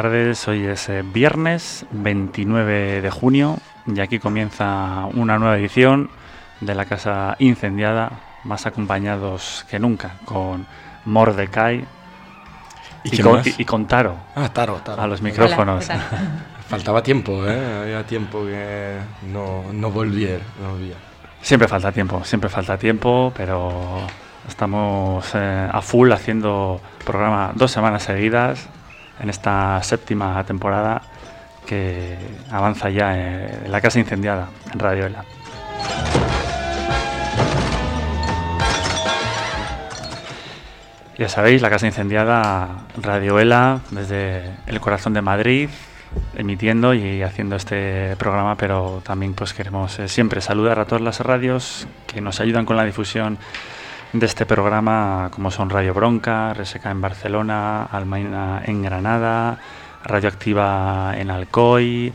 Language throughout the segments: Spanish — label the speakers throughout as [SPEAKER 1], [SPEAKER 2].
[SPEAKER 1] buenas tardes. Hoy es eh, viernes 29 de junio y aquí comienza una nueva edición de la Casa Incendiada, más acompañados que nunca con Mordecai y, con, Taro.
[SPEAKER 2] Ah, Taro, Taro.
[SPEAKER 1] A los micrófonos.
[SPEAKER 2] Faltaba tiempo, ¿eh? Había tiempo que no, no volvía.
[SPEAKER 1] Siempre falta tiempo, siempre falta tiempo, pero estamos eh, a full haciendo programa dos semanas seguidas en esta séptima temporada que avanza ya en la casa incendiada en Radio Ela. Ya sabéis, la casa incendiada Radio Ela desde el corazón de Madrid, emitiendo y haciendo este programa, pero también pues queremos eh, siempre saludar a todas las radios que nos ayudan con la difusión de este programa, como son Radio Bronca, Reseca en Barcelona, Almaina en Granada, Radioactiva en Alcoy,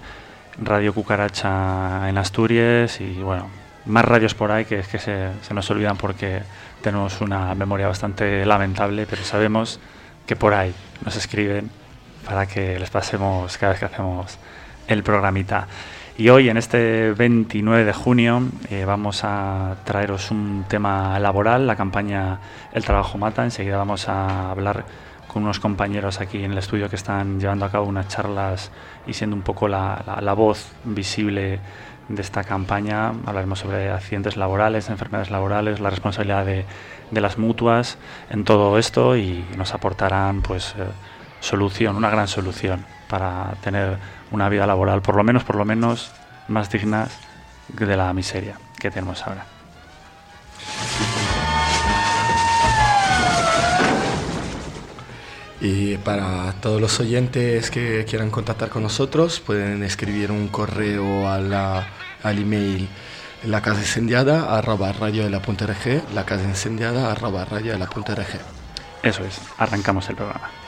[SPEAKER 1] Radio Cucaracha en Asturias y bueno, más radios por ahí que es que se, se nos olvidan porque tenemos una memoria bastante lamentable, pero sabemos que por ahí nos escriben para que les pasemos cada vez que hacemos el programita. Y hoy, en este 29 de junio, eh, vamos a traeros un tema laboral, la campaña El Trabajo Mata. Enseguida vamos a hablar con unos compañeros aquí en el estudio que están llevando a cabo unas charlas y siendo un poco la, la voz visible de esta campaña. Hablaremos sobre accidentes laborales, enfermedades laborales, la responsabilidad de, de las mutuas en todo esto y nos aportarán pues eh, solución, una gran solución para tener una vida laboral, por lo menos, por lo menos, más digna de la miseria que tenemos ahora.
[SPEAKER 2] Y para todos los oyentes que quieran contactar con nosotros, pueden escribir un correo a la, al email la casa incendiada arroba radio de la punta la casa incendiada arroba radio de la punta
[SPEAKER 1] Eso es, arrancamos el programa.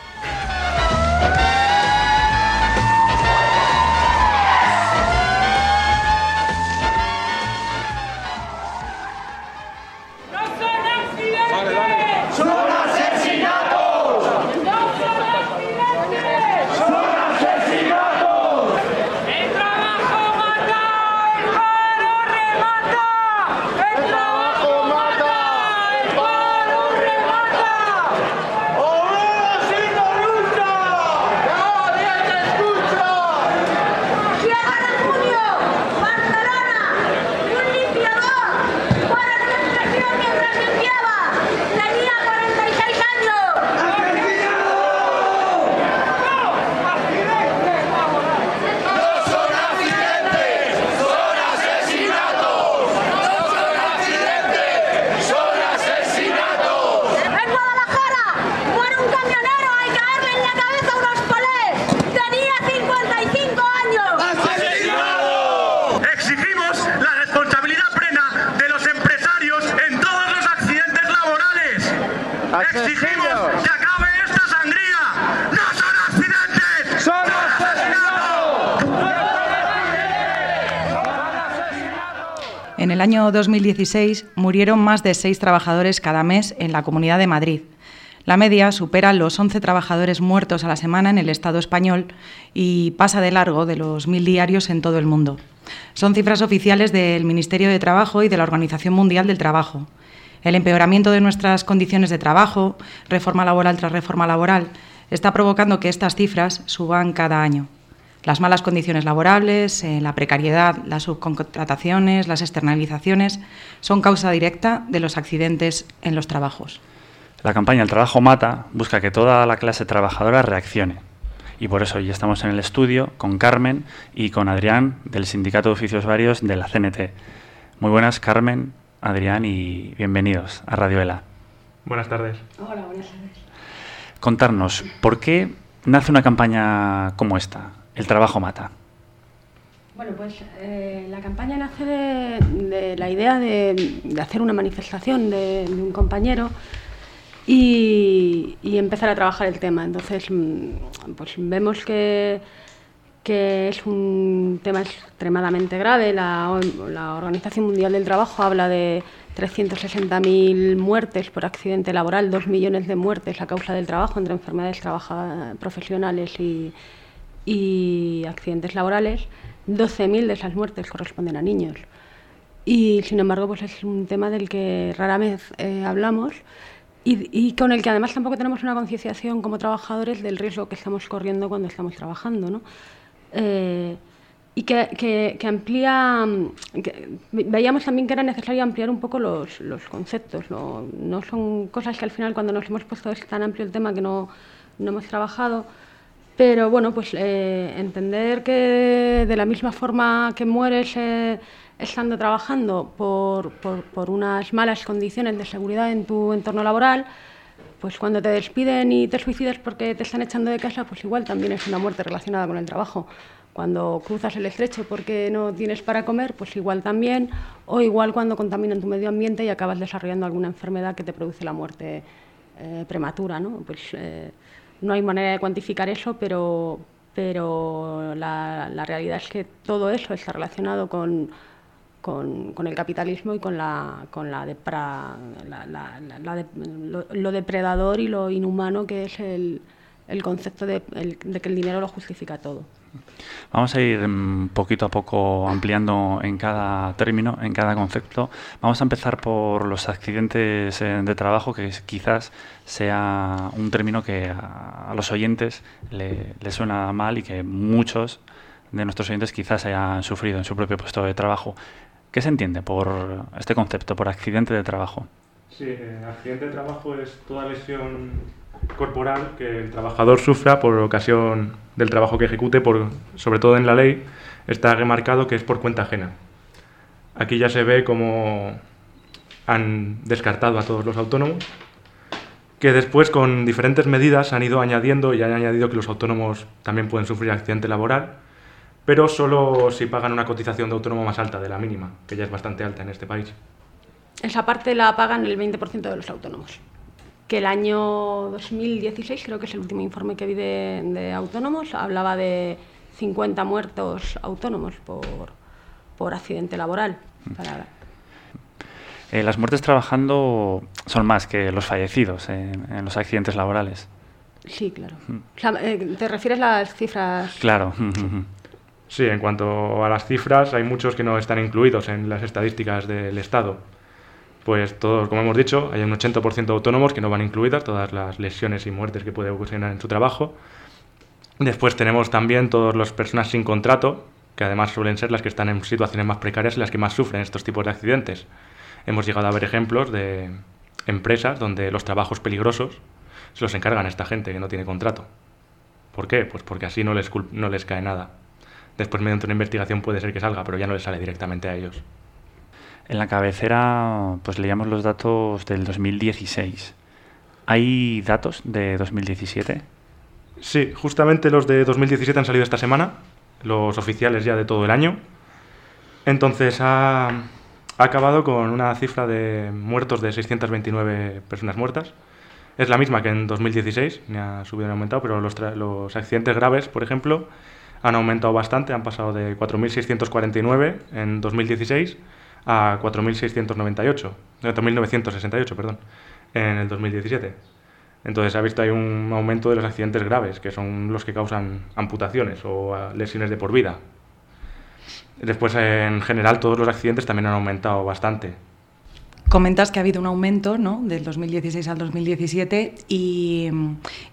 [SPEAKER 3] En el año 2016 murieron más de seis trabajadores cada mes en la Comunidad de Madrid. La media supera los 11 trabajadores muertos a la semana en el Estado español y pasa de largo de los mil diarios en todo el mundo. Son cifras oficiales del Ministerio de Trabajo y de la Organización Mundial del Trabajo. El empeoramiento de nuestras condiciones de trabajo, reforma laboral tras reforma laboral, está provocando que estas cifras suban cada año. Las malas condiciones laborables, eh, la precariedad, las subcontrataciones, las externalizaciones son causa directa de los accidentes en los trabajos.
[SPEAKER 1] La campaña El trabajo mata busca que toda la clase trabajadora reaccione. Y por eso hoy estamos en el estudio con Carmen y con Adrián del Sindicato de Oficios Varios de la CNT. Muy buenas, Carmen, Adrián, y bienvenidos a Radio Ela.
[SPEAKER 4] Buenas tardes.
[SPEAKER 5] Hola, buenas tardes.
[SPEAKER 1] Contarnos, ¿por qué nace una campaña como esta? El trabajo mata.
[SPEAKER 5] Bueno, pues eh, la campaña nace de, la idea de, hacer una manifestación de, un compañero y, empezar a trabajar el tema. Entonces, mm, pues vemos que, es un tema extremadamente grave. La, la Organización Mundial del Trabajo habla de 360.000 muertes por accidente laboral, 2 millones de muertes a causa del trabajo entre enfermedades profesionales y, y accidentes laborales. 12.000 de esas muertes corresponden a niños. Y sin embargo, pues es un tema del que rara vez eh, hablamos y, y, con el que además tampoco tenemos una concienciación como trabajadores del riesgo que estamos corriendo cuando estamos trabajando. ¿no? Eh, y que, que, amplía, veíamos también que era necesario ampliar un poco los, los conceptos, ¿no? no son cosas que al final cuando nos hemos puesto es tan amplio el tema que no, no hemos trabajado, pero bueno, pues eh, entender que de la misma forma que mueres eh, estando trabajando por, por, por unas malas condiciones de seguridad en tu entorno laboral, pues cuando te despiden y te suicidas porque te están echando de casa, pues igual también es una muerte relacionada con el trabajo cuando cruzas el estrecho porque no tienes para comer, pues igual también, o igual cuando contaminan tu medio ambiente y acabas desarrollando alguna enfermedad que te produce la muerte eh, prematura. ¿no? Pues, eh, no hay manera de cuantificar eso, pero, pero la, la, realidad es que todo eso está relacionado con, con, el capitalismo y con, la, con la, depra, la, la de, lo, depredador y lo inhumano que es el, el concepto de, de que el dinero lo justifica todo.
[SPEAKER 1] Vamos a ir mm, poquito a poco ampliando en cada término, en cada concepto. Vamos a empezar por los accidentes eh, de trabajo, que quizás sea un término que a, los oyentes le, suena mal y que muchos de nuestros oyentes quizás hayan sufrido en su propio puesto de trabajo. ¿Qué se entiende por este concepto, por accidente de trabajo?
[SPEAKER 4] Sí, eh, accidente de trabajo es toda lesión corporal que el trabajador sufra por ocasión del trabajo que ejecute, por, sobre todo en la ley, está remarcado que es por cuenta ajena. Aquí ya se ve cómo han descartado a todos los autónomos, que después con diferentes medidas han ido añadiendo y han añadido que los autónomos también pueden sufrir accidente laboral, pero solo si pagan una cotización de autónomo más alta de la mínima, que ya es bastante alta en este país.
[SPEAKER 5] Esa parte la pagan el 20% de los autónomos que el año 2016, creo que es el último informe que vi de, de autónomos, hablaba de 50 muertos autónomos por, por accidente laboral. Para...
[SPEAKER 1] Eh, las muertes trabajando son más que los fallecidos en, en los accidentes laborales.
[SPEAKER 5] Sí, claro. O sea, eh, ¿Te refieres a las cifras?
[SPEAKER 1] Claro.
[SPEAKER 4] Sí, en cuanto a las cifras, hay muchos que no están incluidos en las estadísticas del Estado pues todos, como hemos dicho, hay un 80% de autónomos que no van incluidas, todas las lesiones y muertes que puede ocasionar en su trabajo. Después tenemos también todas las personas sin contrato, que además suelen ser las que están en situaciones más precarias y las que más sufren estos tipos de accidentes. Hemos llegado a ver ejemplos de empresas donde los trabajos peligrosos se los encargan a esta gente que no tiene contrato. ¿Por qué? Pues porque así no les, no les cae nada. Después, mediante una investigación, puede ser que salga, pero ya no les sale directamente a ellos.
[SPEAKER 1] En la cabecera pues leíamos los datos del 2016. ¿Hay datos de 2017?
[SPEAKER 4] Sí, justamente los de 2017 han salido esta semana, los oficiales ya de todo el año. Entonces ha, acabado con una cifra de muertos de 629 personas muertas. Es la misma que en 2016, ni ha subido ni aumentado, pero los, los accidentes graves, por ejemplo, han aumentado bastante, han pasado de 4.649 en 2016 a 4.698, 4.968, perdón, en el 2017. Entonces se ha visto ahí un aumento de los accidentes graves, que son los que causan amputaciones o ah, lesiones de por vida. Después, en general, todos los accidentes también han aumentado bastante.
[SPEAKER 3] Comentas que ha habido un aumento ¿no? del 2016 al 2017 y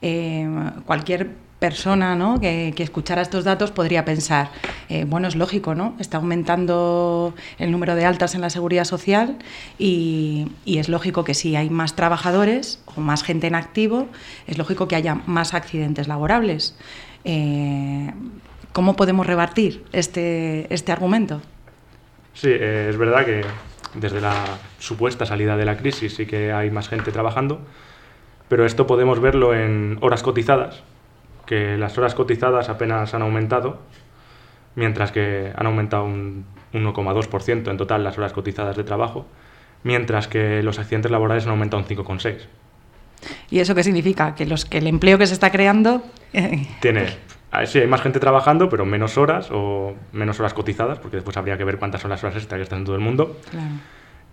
[SPEAKER 3] eh, cualquier persona ¿no? que, escuchara estos datos podría pensar, eh, bueno, es lógico, ¿no? Está aumentando el número de altas en la seguridad social y, y, es lógico que si hay más trabajadores o más gente en activo, es lógico que haya más accidentes laborables. Eh, ¿Cómo podemos rebatir este, este argumento?
[SPEAKER 4] Sí, eh, es verdad que desde la supuesta salida de la crisis sí que hay más gente trabajando, pero esto podemos verlo en horas cotizadas, que las horas cotizadas apenas han aumentado, mientras que han aumentado un 1,2% en total las horas cotizadas de trabajo, mientras que los accidentes laborales han aumentado un 5,6%.
[SPEAKER 3] ¿Y eso qué significa? Que, los, que el empleo que se está creando...
[SPEAKER 4] Tiene, sí, hay más gente trabajando, pero menos horas o menos horas cotizadas, porque después habría que ver cuántas son las horas extra que están en todo el mundo.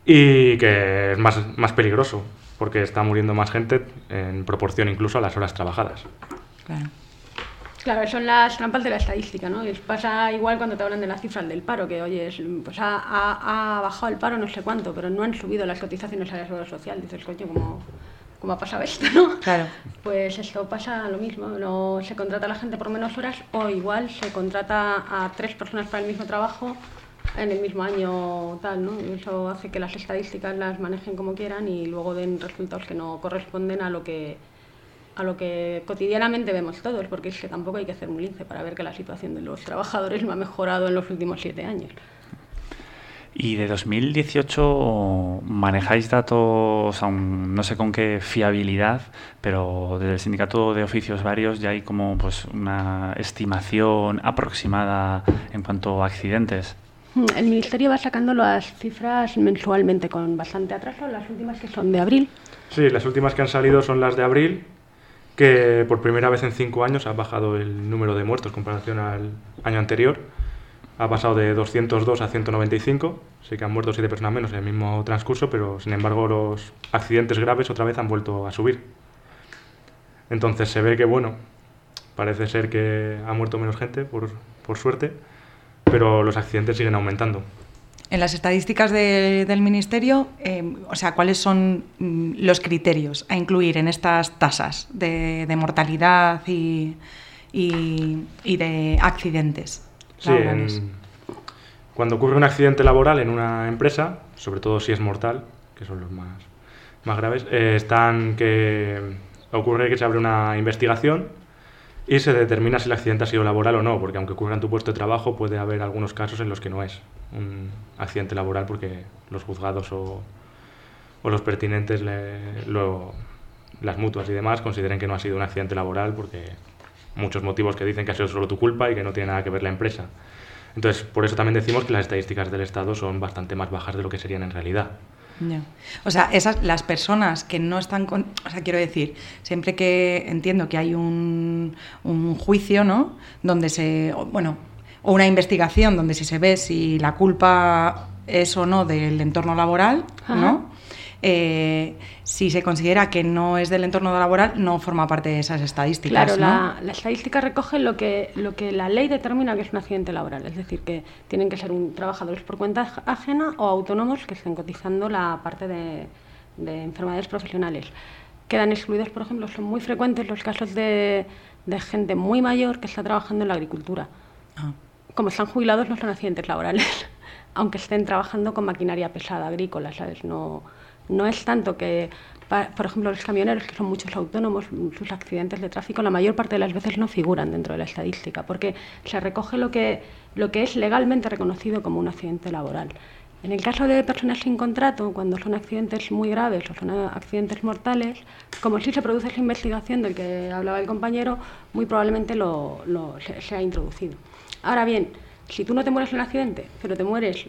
[SPEAKER 4] Y que es más, más peligroso, porque está muriendo más gente en proporción incluso a las horas trabajadas.
[SPEAKER 5] Claro. Claro, son las trampas de la estadística, ¿no? Y pasa igual cuando te hablan de las cifras del paro, que oye, pues ha, ha, bajado el paro no sé cuánto, pero no han subido las cotizaciones a la seguridad social. Dices, coño, ¿cómo, ¿cómo ha pasado esto, no?
[SPEAKER 3] Claro.
[SPEAKER 5] Pues esto pasa lo mismo, no se contrata a la gente por menos horas o igual se contrata a tres personas para el mismo trabajo en el mismo año tal, ¿no? Eso hace que las estadísticas las manejen como quieran y luego den resultados que no corresponden a lo que a lo que cotidianamente vemos todos, porque es que tampoco hay que hacer un lince para ver que la situación de los trabajadores no ha mejorado en los últimos siete años.
[SPEAKER 1] Y de 2018 manejáis datos, aún no sé con qué fiabilidad, pero desde el sindicato de oficios varios ya hay como pues una estimación aproximada en cuanto a accidentes.
[SPEAKER 5] Hmm, el Ministerio va sacando las cifras mensualmente con bastante atraso, las últimas que son de abril.
[SPEAKER 4] Sí, las últimas que han salido son las de abril, que por primera vez en cinco años ha bajado el número de muertos en comparación al año anterior. Ha pasado de 202 a 195, sí que han muerto siete personas menos en el mismo transcurso, pero sin embargo los accidentes graves otra vez han vuelto a subir. Entonces se ve que, bueno, parece ser que ha muerto menos gente, por, por suerte, pero los accidentes siguen aumentando.
[SPEAKER 3] En las estadísticas del Ministerio, em, o sea, ¿cuáles son mm, los criterios a incluir en estas tasas de, mortalidad y, de accidentes?
[SPEAKER 4] Sí, cuando ocurre un accidente laboral en una empresa, sobre todo si es mortal, que son los más, más graves, eh, están que ocurre que se abre una investigación y se determina si el accidente ha sido laboral o no, porque aunque ocurra en tu puesto de trabajo puede haber algunos casos en los que no es un accidente laboral porque los juzgados o, los pertinentes, las mutuas y demás, consideren que no ha sido un accidente laboral porque muchos motivos que dicen que ha sido solo tu culpa y que no tiene nada que ver la empresa. Entonces, por eso también decimos que las estadísticas del Estado son bastante más bajas de lo que serían en realidad.
[SPEAKER 3] O sea, esas, las personas que no están con. O sea, quiero decir, siempre que entiendo que hay un, un juicio, ¿no? Donde se. Bueno, o una investigación donde si se ve si la culpa es o no del entorno laboral, ¿no? Eh, si se considera que no es del entorno laboral, no forma parte de esas estadísticas.
[SPEAKER 5] Claro, la, estadística recoge lo que, lo que la ley determina que es un accidente laboral, es decir, que tienen que ser un, trabajadores por cuenta ajena o autónomos que estén cotizando la parte de, enfermedades profesionales. Quedan excluidos, por ejemplo, son muy frecuentes los casos de, gente muy mayor que está trabajando en la agricultura. Ah. Como están jubilados, no son accidentes laborales, aunque estén trabajando con maquinaria pesada agrícola, ¿sabes? No, es tanto que, por ejemplo, los camioneros, que son muchos autónomos, sus accidentes de tráfico la mayor parte de las veces no figuran dentro de la estadística, porque se recoge lo que, lo que es legalmente reconocido como un accidente laboral. En el caso de personas sin contrato, cuando son accidentes muy graves o son accidentes mortales, como si se produce esa investigación del que hablaba el compañero, muy probablemente lo, se, ha introducido. Ahora bien, si tú no te mueres en un accidente, pero te mueres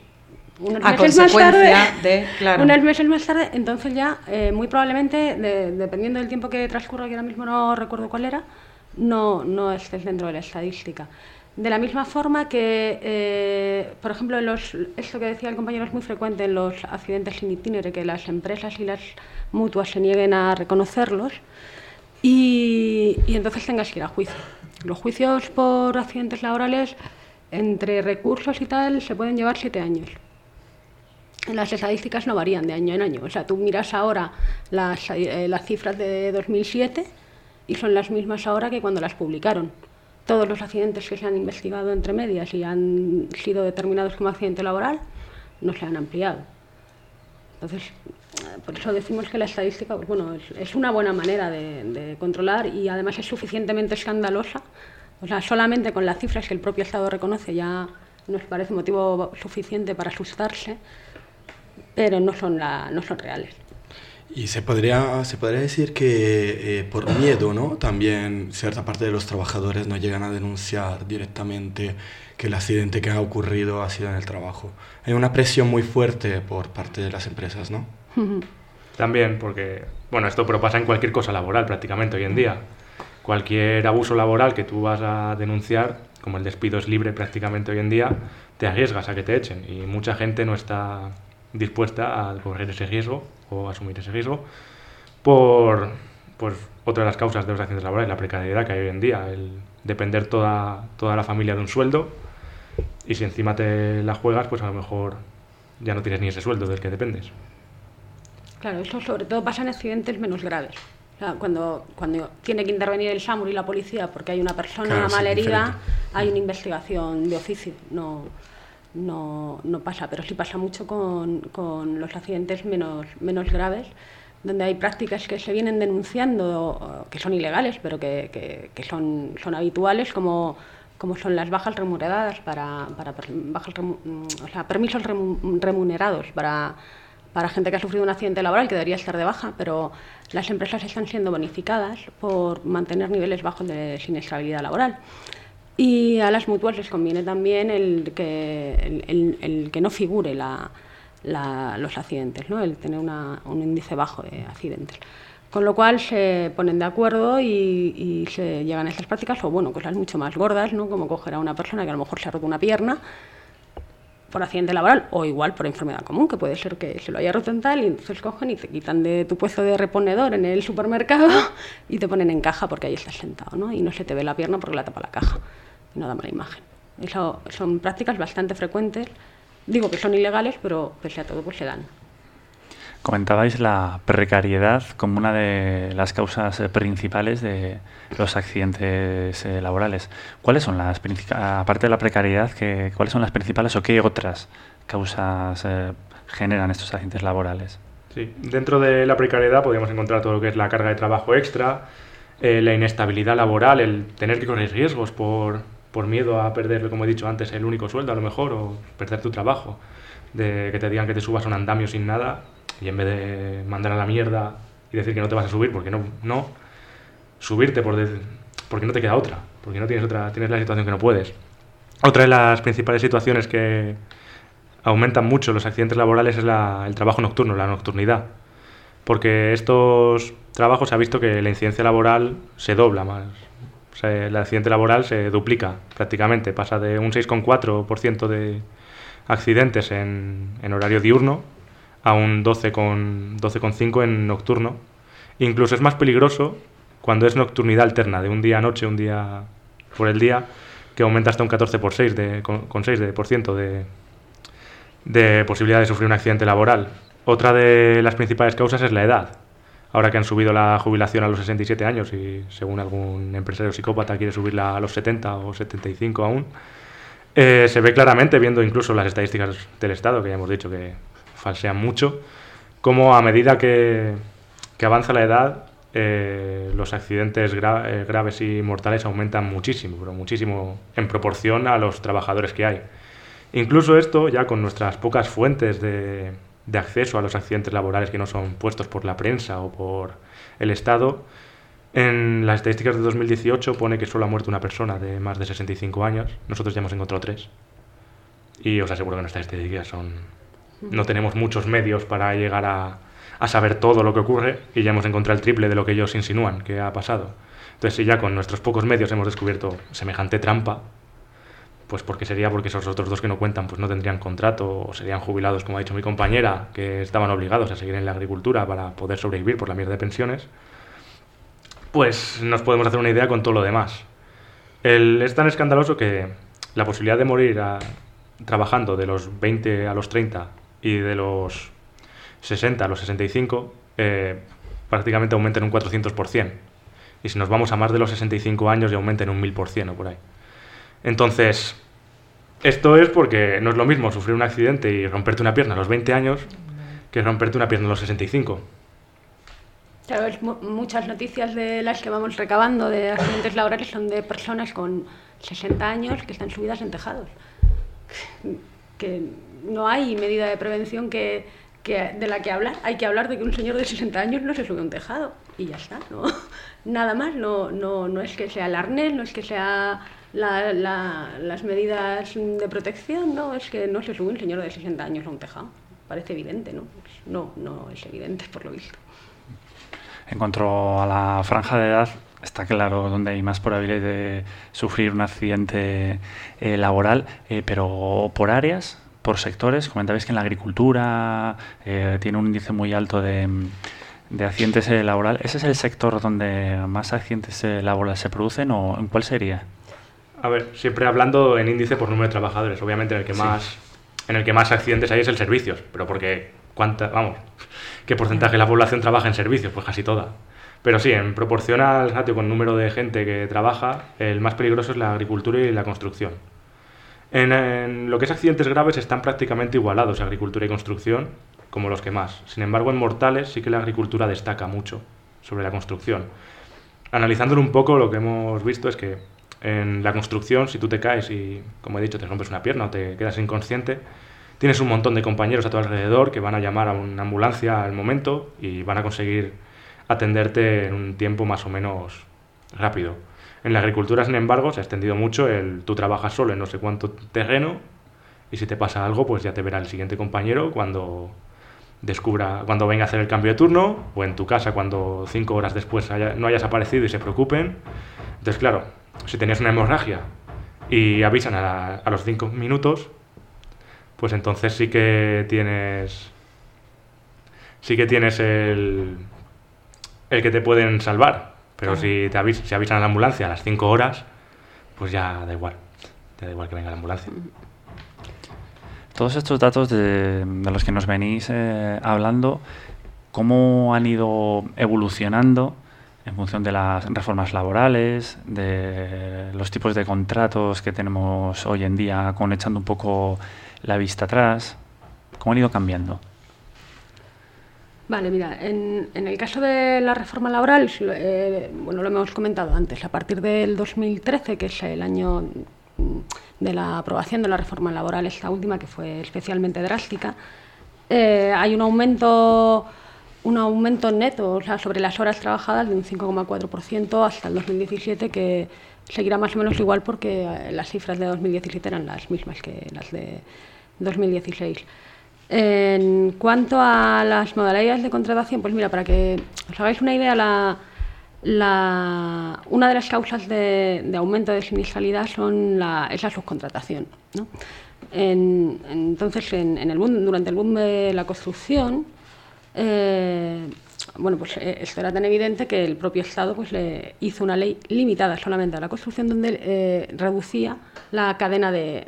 [SPEAKER 3] unos meses más tarde, de,
[SPEAKER 5] unos meses más tarde, entonces ya eh, muy probablemente, dependiendo del tiempo que transcurra, que ahora mismo no recuerdo cuál era, no, no estés dentro de la estadística. De la misma forma que, eh, por ejemplo, los, esto que decía el compañero es muy frecuente en los accidentes sin itinere, que las empresas y las mutuas se nieguen a reconocerlos y, y entonces tengas que ir a juicio. Los juicios por accidentes laborales, entre recursos y tal, se pueden llevar siete años las estadísticas no varían de año en año. O sea, tú miras ahora las, eh, las cifras de 2007 y son las mismas ahora que cuando las publicaron. Todos los accidentes que se han investigado entre medias y han sido determinados como accidente laboral no se han ampliado. Entonces, por eso decimos que la estadística pues bueno, es, una buena manera de, controlar y además es suficientemente escandalosa. O sea, solamente con las cifras que el propio Estado reconoce ya nos parece motivo suficiente para asustarse pero no son, la, no son reales.
[SPEAKER 2] Y se podría, se podría decir que eh, por miedo, ¿no? También cierta parte de los trabajadores no llegan a denunciar directamente que el accidente que ha ocurrido ha sido en el trabajo. Hay una presión muy fuerte por parte de las empresas, ¿no?
[SPEAKER 4] También, porque, bueno, esto pero pasa en cualquier cosa laboral prácticamente hoy en día. cualquier abuso laboral que tú vas a denunciar, como el despido es libre prácticamente hoy en día, te arriesgas a que te echen y mucha gente no está dispuesta a correr ese riesgo o asumir ese riesgo por pues, otra de las causas de los accidentes laborales, la precariedad que hay hoy en día, el depender toda, toda la familia de un sueldo y si encima te la juegas, pues a lo mejor ya no tienes ni ese sueldo del que dependes.
[SPEAKER 5] Claro, eso sobre todo pasa en accidentes menos graves. cuando, cuando tiene que intervenir el SAMUR y la policía porque hay una persona mal herida, hay una investigación de oficio. No, no, no pasa, pero sí pasa mucho con, con los accidentes menos, menos graves donde hay prácticas que se vienen denunciando, que son ilegales, pero que, que, son, son habituales, como, como son las bajas remuneradas para, para bajas, o sea, permisos remunerados para, para gente que ha sufrido un accidente laboral que debería estar de baja, pero las empresas están siendo bonificadas por mantener niveles bajos de siniestrabilidad laboral. Y a las mutuas les conviene también el que, no figure los accidentes, ¿no? el tener un índice bajo de accidentes. Con lo cual se ponen de acuerdo y, se llegan a estas prácticas, o bueno, cosas mucho más gordas, ¿no? como coger a una persona que a lo mejor se ha roto una pierna por accidente laboral o igual por enfermedad común, que puede ser que se lo haya roto en tal y entonces cogen y te quitan de tu puesto de reponedor en el supermercado y te ponen en caja porque ahí estás sentado, ¿no? Y no se te ve la pierna porque la tapa la caja y no da mala imagen. Eso son prácticas bastante frecuentes Digo que son ilegales, pero pese a todo, pues se dan.
[SPEAKER 1] Comentabais la precariedad como una de las causas eh, principales de los accidentes eh, laborales. ¿Cuáles son las aparte de la precariedad, cuáles son las principales o qué otras causas eh, generan estos accidentes laborales?
[SPEAKER 4] Sí, dentro de la precariedad podríamos encontrar todo lo que es la carga de trabajo extra, la inestabilidad laboral, el tener que correr riesgos por, por miedo a perder, como he dicho antes, el único sueldo a lo mejor, o perder tu trabajo, de que te digan que te subas a un andamio sin nada, y en vez de mandar a la mierda y decir que no te vas a subir, porque no, no subirte por porque no te queda otra, porque no tienes otra, tienes la situación que no puedes. Otra de las principales situaciones que aumentan mucho los accidentes laborales es el trabajo nocturno, la nocturnidad. Porque estos trabajos se ha visto que la incidencia laboral se dobla más, el accidente laboral se duplica prácticamente, pasa de un 6,4% de accidentes en, en, horario diurno a un 12,5% 12 en nocturno. Incluso es más peligroso cuando es nocturnidad alterna, de un día a noche, un día por el día, que aumenta hasta un 14 por 6 de, con, 6 de, por ciento de, de posibilidad de sufrir un accidente laboral. Otra de las principales causas es la edad ahora que han subido la jubilación a los 67 años y según algún empresario psicópata quiere subirla a los 70 o 75 aún, eh, se ve claramente, viendo incluso las estadísticas del Estado, que ya hemos dicho que falsean mucho, cómo a medida que, que avanza la edad, eh, los accidentes eh, graves y mortales aumentan muchísimo, pero muchísimo en proporción a los trabajadores que hay. Incluso esto, ya con nuestras pocas fuentes de, de acceso a los accidentes laborales que no son puestos por la prensa o por el Estado, en las estadísticas de 2018 pone que solo ha muerto una persona de más de 65 años. Nosotros ya hemos encontrado tres. Y os aseguro que nuestras estadísticas son... No tenemos muchos medios para llegar a, saber todo lo que ocurre y ya hemos encontrado el triple de lo que ellos insinúan que ha pasado. Entonces, si ya con nuestros pocos medios hemos descubierto semejante trampa, pues porque sería porque esos otros dos que no cuentan pues no tendrían contrato o serían jubilados, como ha dicho mi compañera, que estaban obligados a seguir en la agricultura para poder sobrevivir por la mierda de pensiones, pues nos podemos hacer una idea con todo lo demás. El, es tan escandaloso que la posibilidad de morir trabajando de los 20 a los 30 y de los 60 a los 65 eh, prácticamente aumenta en un 400%. Y si nos vamos a más de los 65 años ya aumenta en un 1000% o por ahí. Entonces, esto es porque no es lo mismo sufrir un accidente y romperte una pierna a los 20 años que romperte una pierna a los 65.
[SPEAKER 5] Claro, muchas noticias de las que vamos recabando de accidentes laborales son de personas con 60 años que están subidas en tejados. Que no hay medida de prevención que, de la que hablar. Hay que hablar de que un señor de 60 años no se sube a un tejado y ya está. ¿no? Nada más, no, no, no es que sea el arnés, no es que sea las medidas de protección, no, es que no se sube un señor de 60 años a un tejado. Parece evidente, ¿no? No, no es evidente por lo visto.
[SPEAKER 1] En cuanto a la franja de edad, está claro dónde hay más probabilidad de sufrir un accidente eh, laboral, eh, pero por áreas, por sectores, comentabais que en la agricultura eh, tiene un índice muy alto de, de accidentes laborales. ¿Ese es el sector donde más accidentes laborales se producen o en cuál sería?
[SPEAKER 4] A ver, siempre hablando en índice por número de trabajadores, obviamente en el que más en el que más accidentes hay es el servicios, pero porque cuánta, vamos, qué porcentaje de la población trabaja en servicios, pues casi toda. Pero sí, en proporción al ratio con número de gente que trabaja, el más peligroso es la agricultura y la construcción. En, lo que es accidentes graves están prácticamente igualados agricultura y construcción como los que más. Sin embargo, en mortales sí que la agricultura destaca mucho sobre la construcción. Analizándolo un poco, lo que hemos visto es que en la construcción, si tú te caes y, como he dicho, te rompes una pierna o te quedas inconsciente, tienes un montón de compañeros a tu alrededor que van a llamar a una ambulancia al momento y van a conseguir atenderte en un tiempo más o menos rápido. En la agricultura, sin embargo, se ha extendido mucho el tú trabajas solo en no sé cuánto terreno y si te pasa algo, pues ya te verá el siguiente compañero cuando descubra, cuando venga a hacer el cambio de turno o en tu casa cuando cinco horas después no hayas aparecido y se preocupen. Entonces, claro, si tenías una hemorragia y avisan a, a los cinco minutos, pues entonces sí que tienes sí que tienes el el que te pueden salvar. Pero si te avis si avisan a la ambulancia a las 5 horas, pues ya da igual. Te da igual que venga la ambulancia.
[SPEAKER 1] Todos estos datos de, los que nos venís eh, hablando, ¿cómo han ido evolucionando en función de las reformas laborales, de los tipos de contratos que tenemos hoy en día, con echando un poco la vista atrás? ¿Cómo han ido cambiando?
[SPEAKER 5] Vale, mira, en, el caso de la reforma laboral, eh, bueno, lo hemos comentado antes, a partir del 2013, que es el año de la aprobación de la reforma laboral, esta última, que fue especialmente drástica, eh, hay un aumento, un aumento neto o sea, sobre las horas trabajadas de un 5,4% hasta el 2017, que seguirá más o menos igual porque eh, las cifras de 2017 eran las mismas que las de 2016. En cuanto a las modalidades de contratación, pues mira, para que os hagáis una idea, una de las causas de, aumento de siniestralidad son la, es la subcontratación. entonces, en, el durante el boom de la construcción, eh, bueno, pues eh, esto era tan evidente que el propio Estado pues, le hizo una ley limitada solamente a la construcción donde eh, reducía la cadena de,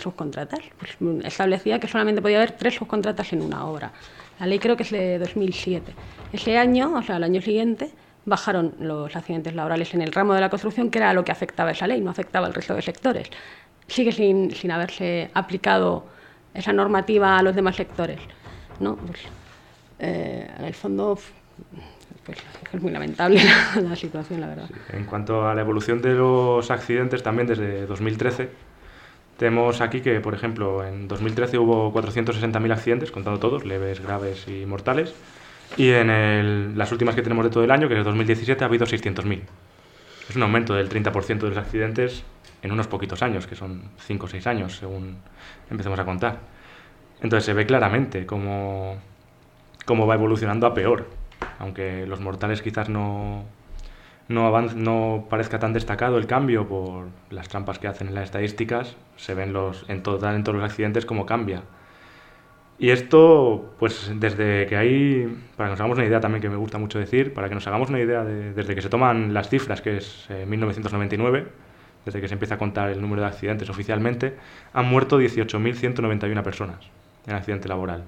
[SPEAKER 5] subcontratas. Pues, establecía que solamente podía haber tres subcontratas en una obra. La ley creo que es de 2007. Ese año, o sea, el año siguiente, bajaron los accidentes laborales en el ramo de la construcción, que era lo que afectaba esa ley, no afectaba al resto de sectores. Sigue sin, sin haberse aplicado esa normativa a los demás sectores. ¿no? Pues, eh, en el fondo pues, es muy lamentable la, situación, la verdad.
[SPEAKER 4] En cuanto a la evolución de los accidentes, también desde 2013, tenemos aquí que, por ejemplo, en 2013 hubo 460.000 accidentes, contando todos, leves, graves y mortales, y en las últimas que tenemos de todo el año, que es el 2017, ha habido 600.000. Es un aumento del 30% de los accidentes en unos poquitos años, que son 5 o 6 años, según empecemos a contar. Entonces se ve claramente cómo cómo va evolucionando a peor. Aunque los mortales quizás no, no, no parezca tan destacado el cambio por las trampas que hacen en las estadísticas, se ven los, en, todo, en todos los accidentes cómo cambia. Y esto, pues desde que hay, para que nos hagamos una idea también que me gusta mucho decir, para que nos hagamos una idea de, desde que se toman las cifras, que es 1999, eh, desde que se empieza a contar el número de accidentes oficialmente, han muerto 18.191 personas en accidente laboral.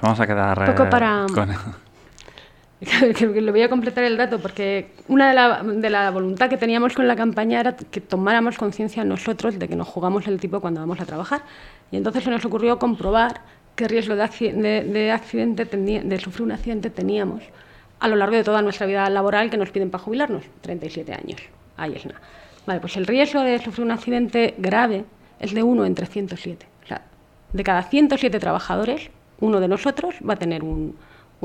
[SPEAKER 1] Vamos a quedar
[SPEAKER 5] poco eh, para... con... Le voy a completar el dato porque una de la, de la, voluntad que teníamos con la campaña era que tomáramos conciencia nosotros de que nos jugamos el tipo cuando vamos a trabajar. Y entonces se nos ocurrió comprobar qué riesgo de, de, accidente de sufrir un accidente teníamos a lo largo de toda nuestra vida laboral que nos piden para jubilarnos, 37 años. Ahí es nada. Vale, pues el riesgo de sufrir un accidente grave es de 1 en 307. O sea, de cada 107 trabajadores, uno de nosotros va a tener un,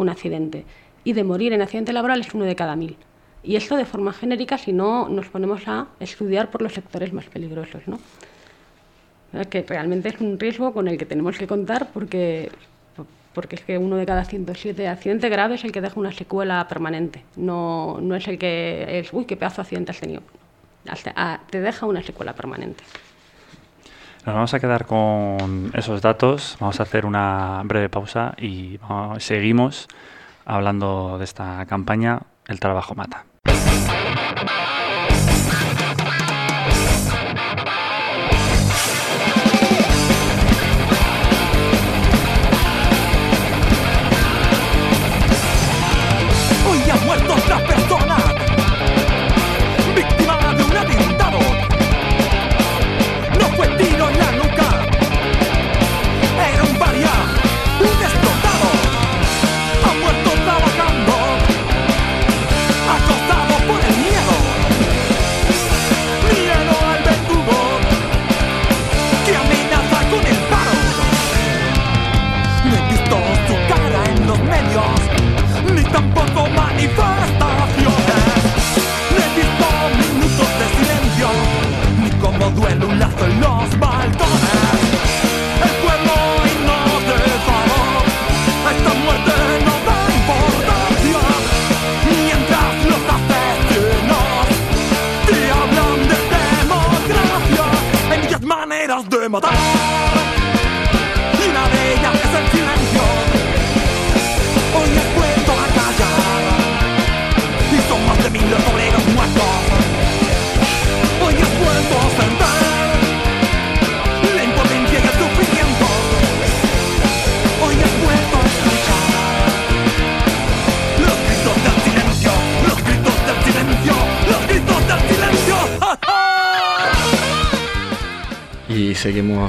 [SPEAKER 5] accidente. Y de morir en accidente laboral es uno de cada mil. Y esto de forma genérica si no nos ponemos a estudiar por los sectores más peligrosos. ¿no? Que realmente es un riesgo con el que tenemos que contar porque porque es que uno de cada 107 accidentes graves es el que deja una secuela permanente, no, no es el que es, uy, qué pedazo de accidente has tenido. Ah, te deja una secuela permanente.
[SPEAKER 6] Nos vamos a quedar con esos datos, vamos a hacer una breve pausa y seguimos hablando de esta campaña El trabajo mata.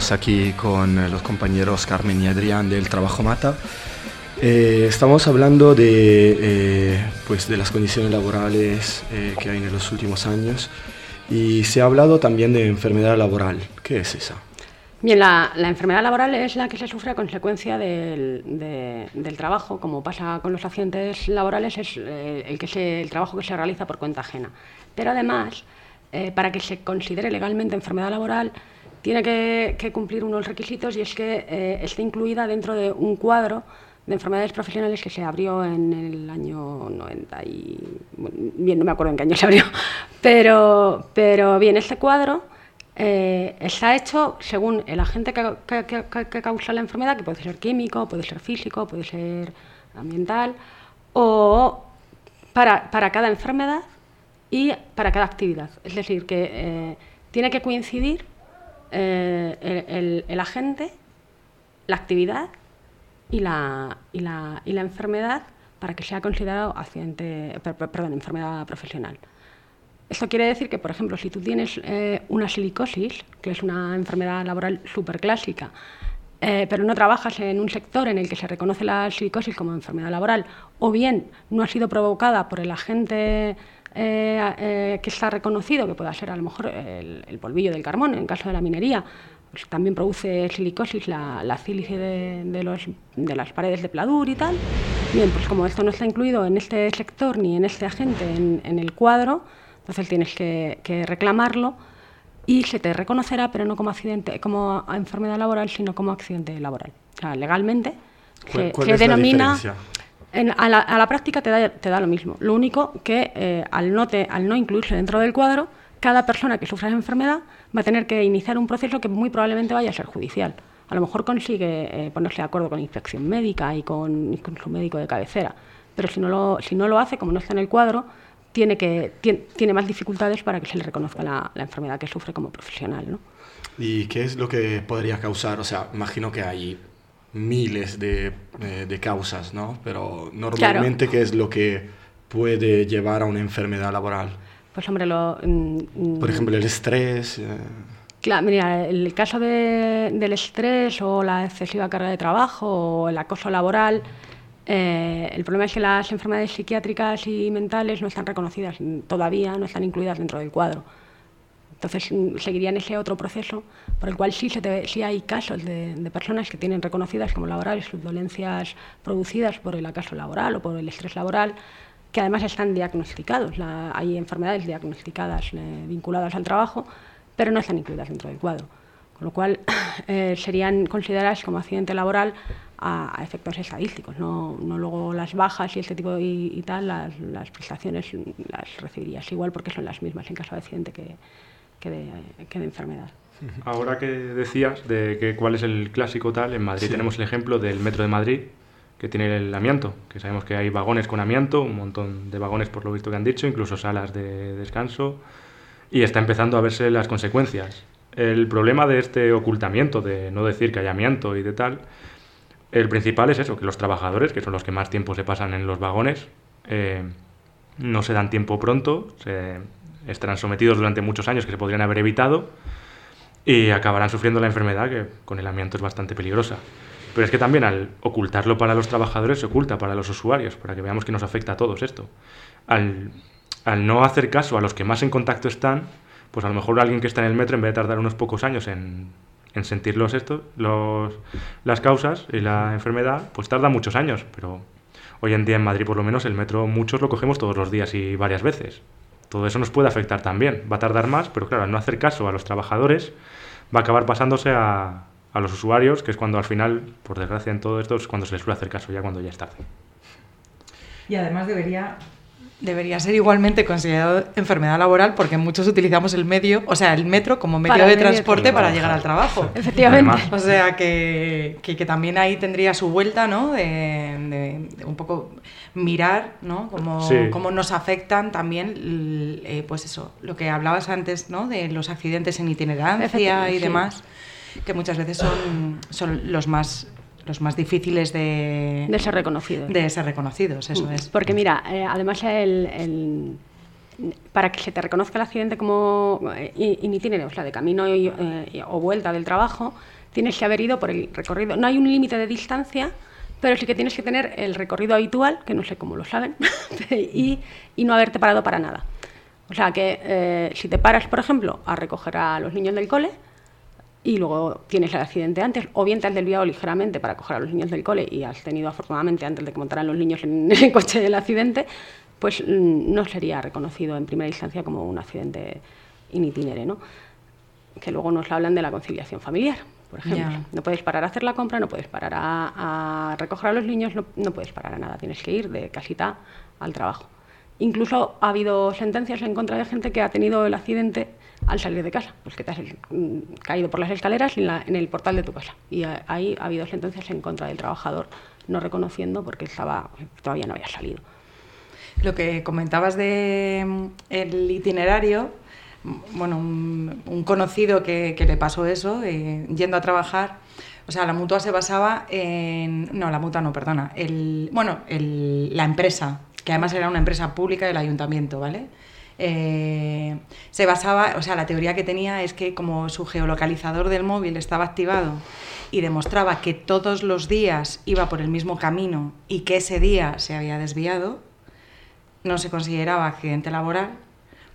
[SPEAKER 2] Seguimos aquí con eh, los compañeros Carmen y Adrián del Trabajo Mata. Eh, estamos hablando de, eh, pues de las condiciones laborales que hay en los últimos años y se ha hablado también de enfermedad laboral. ¿Qué es esa?
[SPEAKER 5] Bien, la, enfermedad laboral es la que se sufre a consecuencia del, del trabajo, como pasa con los accidentes laborales, es el, que el trabajo que se realiza por cuenta ajena. Pero además, para que se considere legalmente enfermedad laboral, tiene que, cumplir unos requisitos y es que eh, esté incluida dentro de un cuadro de enfermedades profesionales que se abrió en el año 90 y... Bien, no me acuerdo en qué año se abrió, pero, pero bien, este cuadro eh, está hecho según el agente que, causa la enfermedad, que puede ser químico, puede ser físico, puede ser ambiental, o para, cada enfermedad y para cada actividad. Es decir, que eh, tiene que coincidir eh, el, agente, la actividad y la, y la, y la enfermedad para que sea considerado accidente, perdón, enfermedad profesional. Esto quiere decir que, por ejemplo, si tú tienes eh, una silicosis, que es una enfermedad laboral súper clásica, eh, pero no trabajas en un sector en el que se reconoce la silicosis como enfermedad laboral, o bien no ha sido provocada por el agente eh, eh, que está reconocido, que pueda ser a lo mejor el, polvillo del carbón, en caso de la minería, pues también produce silicosis, la, la sílice de, los, de, las paredes de pladur y tal. Bien, pues como esto no está incluido en este sector ni en este agente en, el cuadro, entonces tienes que, reclamarlo y se te reconocerá, pero no como accidente, como enfermedad laboral, sino como accidente laboral. O sea, legalmente se, denomina a, la, práctica te da, lo mismo. Lo único que eh, al, no al no incluirse dentro del cuadro, cada persona que sufra esa enfermedad va a tener que iniciar un proceso que muy probablemente vaya a ser judicial. A lo mejor consigue eh, ponerse de acuerdo con inspección médica y con, su médico de cabecera, pero si no, lo, si no lo hace, como no está en el cuadro, tiene, que, tiene, más dificultades para que se le reconozca la, enfermedad que sufre como profesional. ¿no?
[SPEAKER 2] ¿Y qué es lo que podría causar? O sea, imagino que hay miles de, eh, de causas, ¿no? Pero normalmente, ¿qué es lo que puede llevar a una enfermedad laboral?
[SPEAKER 5] Pues hombre, lo... Mm,
[SPEAKER 2] mm. Por ejemplo, el estrés. Eh.
[SPEAKER 5] Claro, mira, el caso de, del estrés o la excesiva carga de trabajo o el acoso laboral, eh, el problema es que las enfermedades psiquiátricas y mentales no están reconocidas todavía, no están incluidas dentro del cuadro. Entonces mm, seguirían ese otro proceso por el cual sí, hay casos de, personas que tienen reconocidas como laborales sus dolencias producidas por el acaso laboral o por el estrés laboral, que además están diagnosticados. hay enfermedades diagnosticadas eh, vinculadas al trabajo, pero no están incluidas dentro del cuadro. Con lo cual eh, serían consideradas como accidente laboral a, efectos estadísticos, no, luego las bajas y este tipo y, tal, las, prestaciones las recibirías igual porque son las mismas en caso de accidente que, que, de, que de enfermedad.
[SPEAKER 4] Ahora que decías de que cuál es el clásico tal, en Madrid tenemos el ejemplo del Metro de Madrid, que tiene el amianto, que sabemos que hay vagones con amianto, un montón de vagones por lo visto que han dicho, incluso salas de descanso, y está empezando a verse las consecuencias. El problema de este ocultamiento, de no decir que hay amianto y de tal, el principal es eso, que los trabajadores, que son los que más tiempo se pasan en los vagones, eh, no se dan tiempo pronto, se estarán sometidos durante muchos años que se podrían haber evitado y acabarán sufriendo la enfermedad que con el amianto es bastante peligrosa. Pero es que también al ocultarlo para los trabajadores se oculta para los usuarios, para que veamos que nos afecta a todos esto. Al, no hacer caso a los que más en contacto están, pues a lo mejor alguien que está en el metro, en vez de tardar unos pocos años en, en sentir los esto, los, las causas y la enfermedad, pues tarda muchos años. Pero hoy en día en Madrid, por lo menos, el metro muchos lo cogemos todos los días y varias veces. Todo eso nos puede afectar también. Va a tardar más, pero claro, al no hacer caso a los trabajadores, va a acabar pasándose a, a los usuarios, que es cuando al final, por desgracia en todo esto, es cuando se les suele hacer caso, ya cuando ya es tarde.
[SPEAKER 3] Y además debería, debería ser igualmente considerado enfermedad laboral porque muchos utilizamos el medio, o sea, el metro como medio de transporte para llegar al trabajo.
[SPEAKER 5] Efectivamente.
[SPEAKER 3] O sea, que, que, también ahí tendría su vuelta, ¿no? De, un poco mirar, ¿no? Cómo, cómo nos afectan también, eh, pues eso, lo que hablabas antes, ¿no? De los accidentes en itinerancia y demás que muchas veces son, son los más los más difíciles de,
[SPEAKER 5] de ser reconocidos.
[SPEAKER 3] De ser reconocidos, eso es.
[SPEAKER 5] Porque mira, eh, además el, para que se te reconozca el accidente como eh, in itinere, o sea, de camino eh, o vuelta del trabajo, tienes que haber ido por el recorrido. No hay un límite de distancia, pero sí que tienes que tener el recorrido habitual, que no sé cómo lo saben, y, y, no haberte parado para nada. O sea, que si te paras, por ejemplo, a recoger a los niños del cole, y luego tienes el accidente antes, o bien te has desviado ligeramente para coger a los niños del cole y has tenido afortunadamente antes de que montaran los niños en el coche del accidente, pues mm, no sería reconocido en primera instancia como un accidente in itinere, ¿no? Que luego nos hablan de la conciliación familiar, por ejemplo. No puedes parar a hacer la compra, no puedes parar a, recoger a los niños, no, no puedes parar a nada, tienes que ir de casita al trabajo. Incluso ha habido sentencias en contra de gente que ha tenido el accidente al salir de casa, pues que te has caído por las escaleras en, el portal de tu casa. Y ahí ha habido sentencias en contra del trabajador, no reconociendo porque estaba, todavía no había salido.
[SPEAKER 3] Lo que comentabas de mm, el itinerario, mm, bueno, un, conocido que, le pasó eso, eh, yendo a trabajar, o sea, la mutua se basaba en... No, la mutua no, perdona. El, bueno, la empresa, que además era una empresa pública del ayuntamiento, ¿vale? Eh, se basaba, o sea, la teoría que tenía es que como su geolocalizador del móvil estaba activado y demostraba que todos los días iba por el mismo camino y que ese día se había desviado, no se consideraba accidente laboral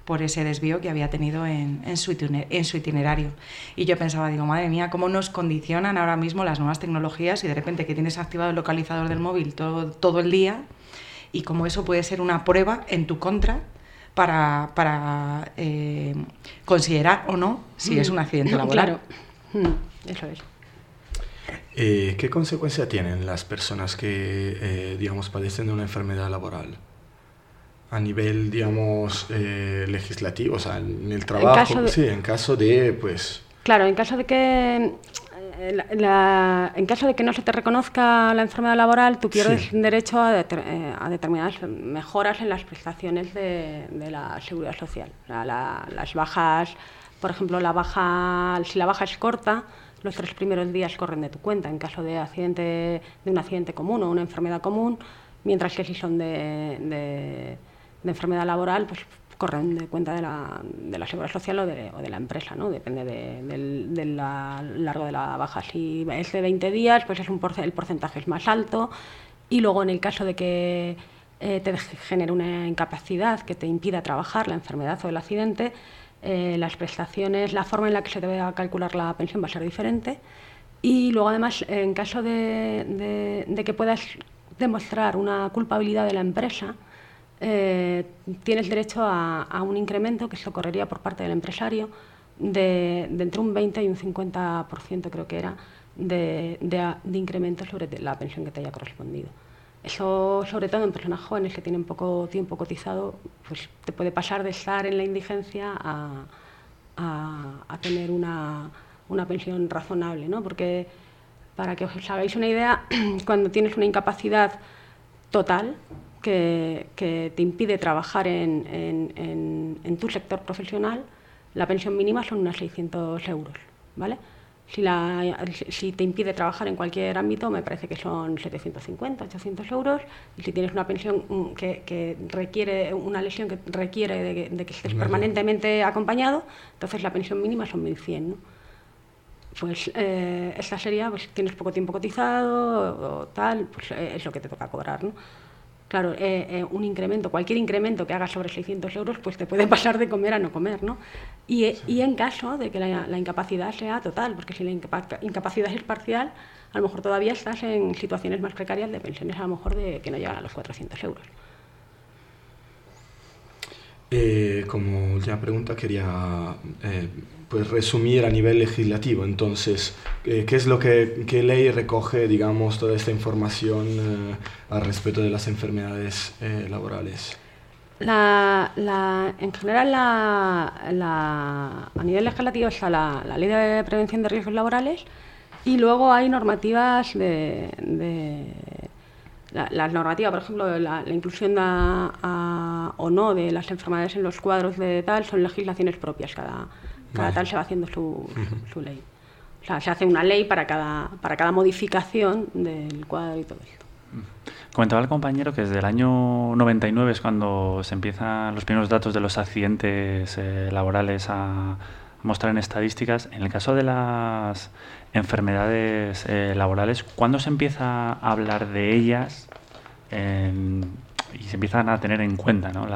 [SPEAKER 3] por ese desvío que había tenido en, su itinerario. Y yo pensaba, digo, madre mía, ¿cómo nos condicionan ahora mismo las nuevas tecnologías y de repente que tienes activado el localizador del móvil todo, todo el día y cómo eso puede ser una prueba en tu contra para, para eh, considerar o no si es un accidente laboral.
[SPEAKER 5] Claro, mm, eso es.
[SPEAKER 2] Eh, ¿Qué consecuencia tienen las personas que, eh, digamos, padecen de una enfermedad laboral? A nivel, digamos, legislativo, o sea, en el trabajo, sí, en caso de, pues...
[SPEAKER 5] Claro, en caso de que la, en caso de que no se te reconozca la enfermedad laboral, tú pierdes derecho a, eh, a, determinadas mejoras en las prestaciones de, de la seguridad social. las bajas, por ejemplo, la baja, si la baja es corta, los tres primeros días corren de tu cuenta en caso de accidente, de un accidente común o una enfermedad común, mientras que si son de, de, de enfermedad laboral, pues corren de cuenta de la, de la seguridad social o de, o de la empresa, ¿no? Depende del de, largo de la baja. Si es de 20 días, pues es un el porcentaje es más alto. Y luego en el caso de que eh, te genere una incapacidad que te impida trabajar, la enfermedad o el accidente, eh, las prestaciones, la forma en la que se debe calcular la pensión va a ser diferente. Y luego además, en caso de, de que puedas demostrar una culpabilidad de la empresa, eh, tienes derecho a, un incremento que se correría por parte del empresario de, entre un 20 y un 50%, creo que era, de, de, incremento sobre la pensión que te haya correspondido. Eso, sobre todo en personas jóvenes que tienen poco tiempo cotizado, pues te puede pasar de estar en la indigencia a, a, tener una, una, pensión razonable, ¿no? Porque, para que os hagáis una idea, cuando tienes una incapacidad total que, que te impide trabajar en, en, en, tu sector profesional, la pensión mínima son unos 600 euros, ¿vale? Si, la, si, te impide trabajar en cualquier ámbito, me parece que son 750, 800 euros. Y si tienes una pensión mm, que, que requiere, una lesión que requiere de, que estés permanentemente acompañado, entonces la pensión mínima son 1100. ¿no? Pues eh, esta sería, pues tienes poco tiempo cotizado o, tal, pues eh, es lo que te toca cobrar. ¿no? Claro, eh, eh, un incremento, cualquier incremento que hagas sobre 600 euros, pues te puede pasar de comer a no comer, ¿no? Y, eh, y en caso de que la, incapacidad sea total, porque si la incapacidad es parcial, a lo mejor todavía estás en situaciones más precarias de pensiones a lo mejor de que no llegan a los 400 euros.
[SPEAKER 2] como última pregunta quería pues resumir a nivel legislativo. Entonces, eh, ¿qué es lo que qué ley recoge, digamos, toda esta información eh, al respecto de las enfermedades eh, laborales?
[SPEAKER 5] La, la, en general, la, a nivel legislativo está la, Ley de Prevención de Riesgos Laborales y luego hay normativas de... de la, normativa, por ejemplo, la, inclusión o no de las enfermedades en los cuadros de tal son legislaciones propias cada, cada tal se va haciendo su, su, ley. O sea, se hace una ley para cada, para cada modificación del cuadro y todo esto.
[SPEAKER 1] Comentaba el compañero que desde el año 99 es cuando se empiezan los primeros datos de los accidentes eh, laborales a mostrar en estadísticas. En el caso de las enfermedades eh, laborales, ¿cuándo se empieza a hablar de ellas y se empiezan a tener en cuenta ¿no?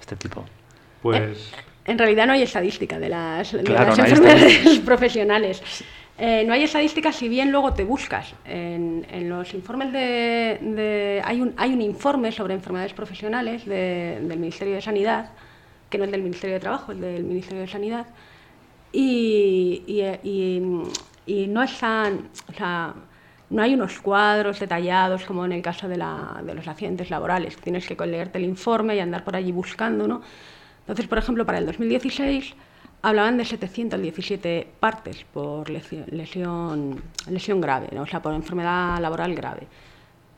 [SPEAKER 1] este tipo?
[SPEAKER 5] Pues... En realidad no hay estadística de las, enfermedades profesionales. Eh, no hay estadística si bien luego te buscas. En, los informes de, hay, un, hay un informe sobre enfermedades profesionales del Ministerio de Sanidad, que no es del Ministerio de Trabajo, es del Ministerio de Sanidad, y, y, no están, o sea, no hay unos cuadros detallados como en el caso de, la, de los accidentes laborales. Tienes que leerte el informe y andar por allí buscando, ¿no? Entonces, por ejemplo, para el 2016 hablaban de 717 partes por lesión, lesión, grave, o sea, por enfermedad laboral grave.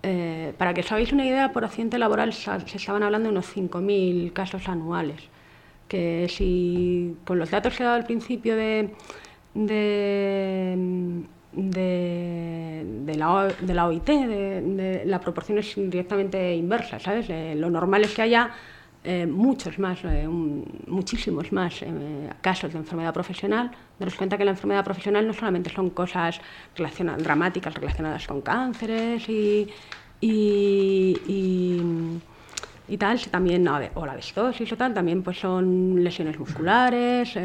[SPEAKER 5] Eh, para que os hagáis una idea, por accidente laboral se estaban hablando de unos 5.000 casos anuales, que si con los datos que he dado al principio de, la, OIT, la proporción es directamente inversa, ¿sabes? lo normal es que haya eh, muchos más, eh, muchísimos más eh, casos de enfermedad profesional. Daros cuenta que la enfermedad profesional no solamente son cosas dramáticas relacionadas con cánceres y, y, y, tal, también, o la vestosis o tal, también pues son lesiones musculares,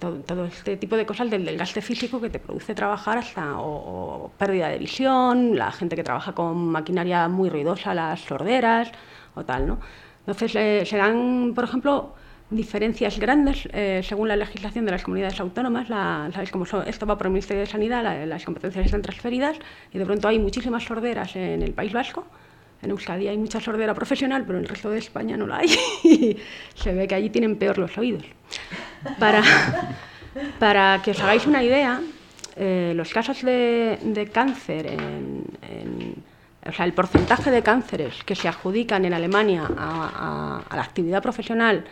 [SPEAKER 5] todo, este tipo de cosas del desgaste físico que te produce trabajar hasta o pérdida de visión, la gente que trabaja con maquinaria muy ruidosa, las sorderas o tal, ¿no? Entonces, eh, se dan, por ejemplo, diferencias grandes eh, según la legislación de las comunidades autónomas. La, ¿sabes cómo esto va por el Ministerio de Sanidad, las competencias están transferidas y de pronto hay muchísimas sorderas en el País Vasco. En Euskadi hay mucha sordera profesional, pero en el resto de España no la hay. se ve que allí tienen peor los oídos. Para, para que os hagáis una idea, eh, los casos de, cáncer en o sea, el porcentaje de cánceres que se adjudican en Alemania a, la actividad profesional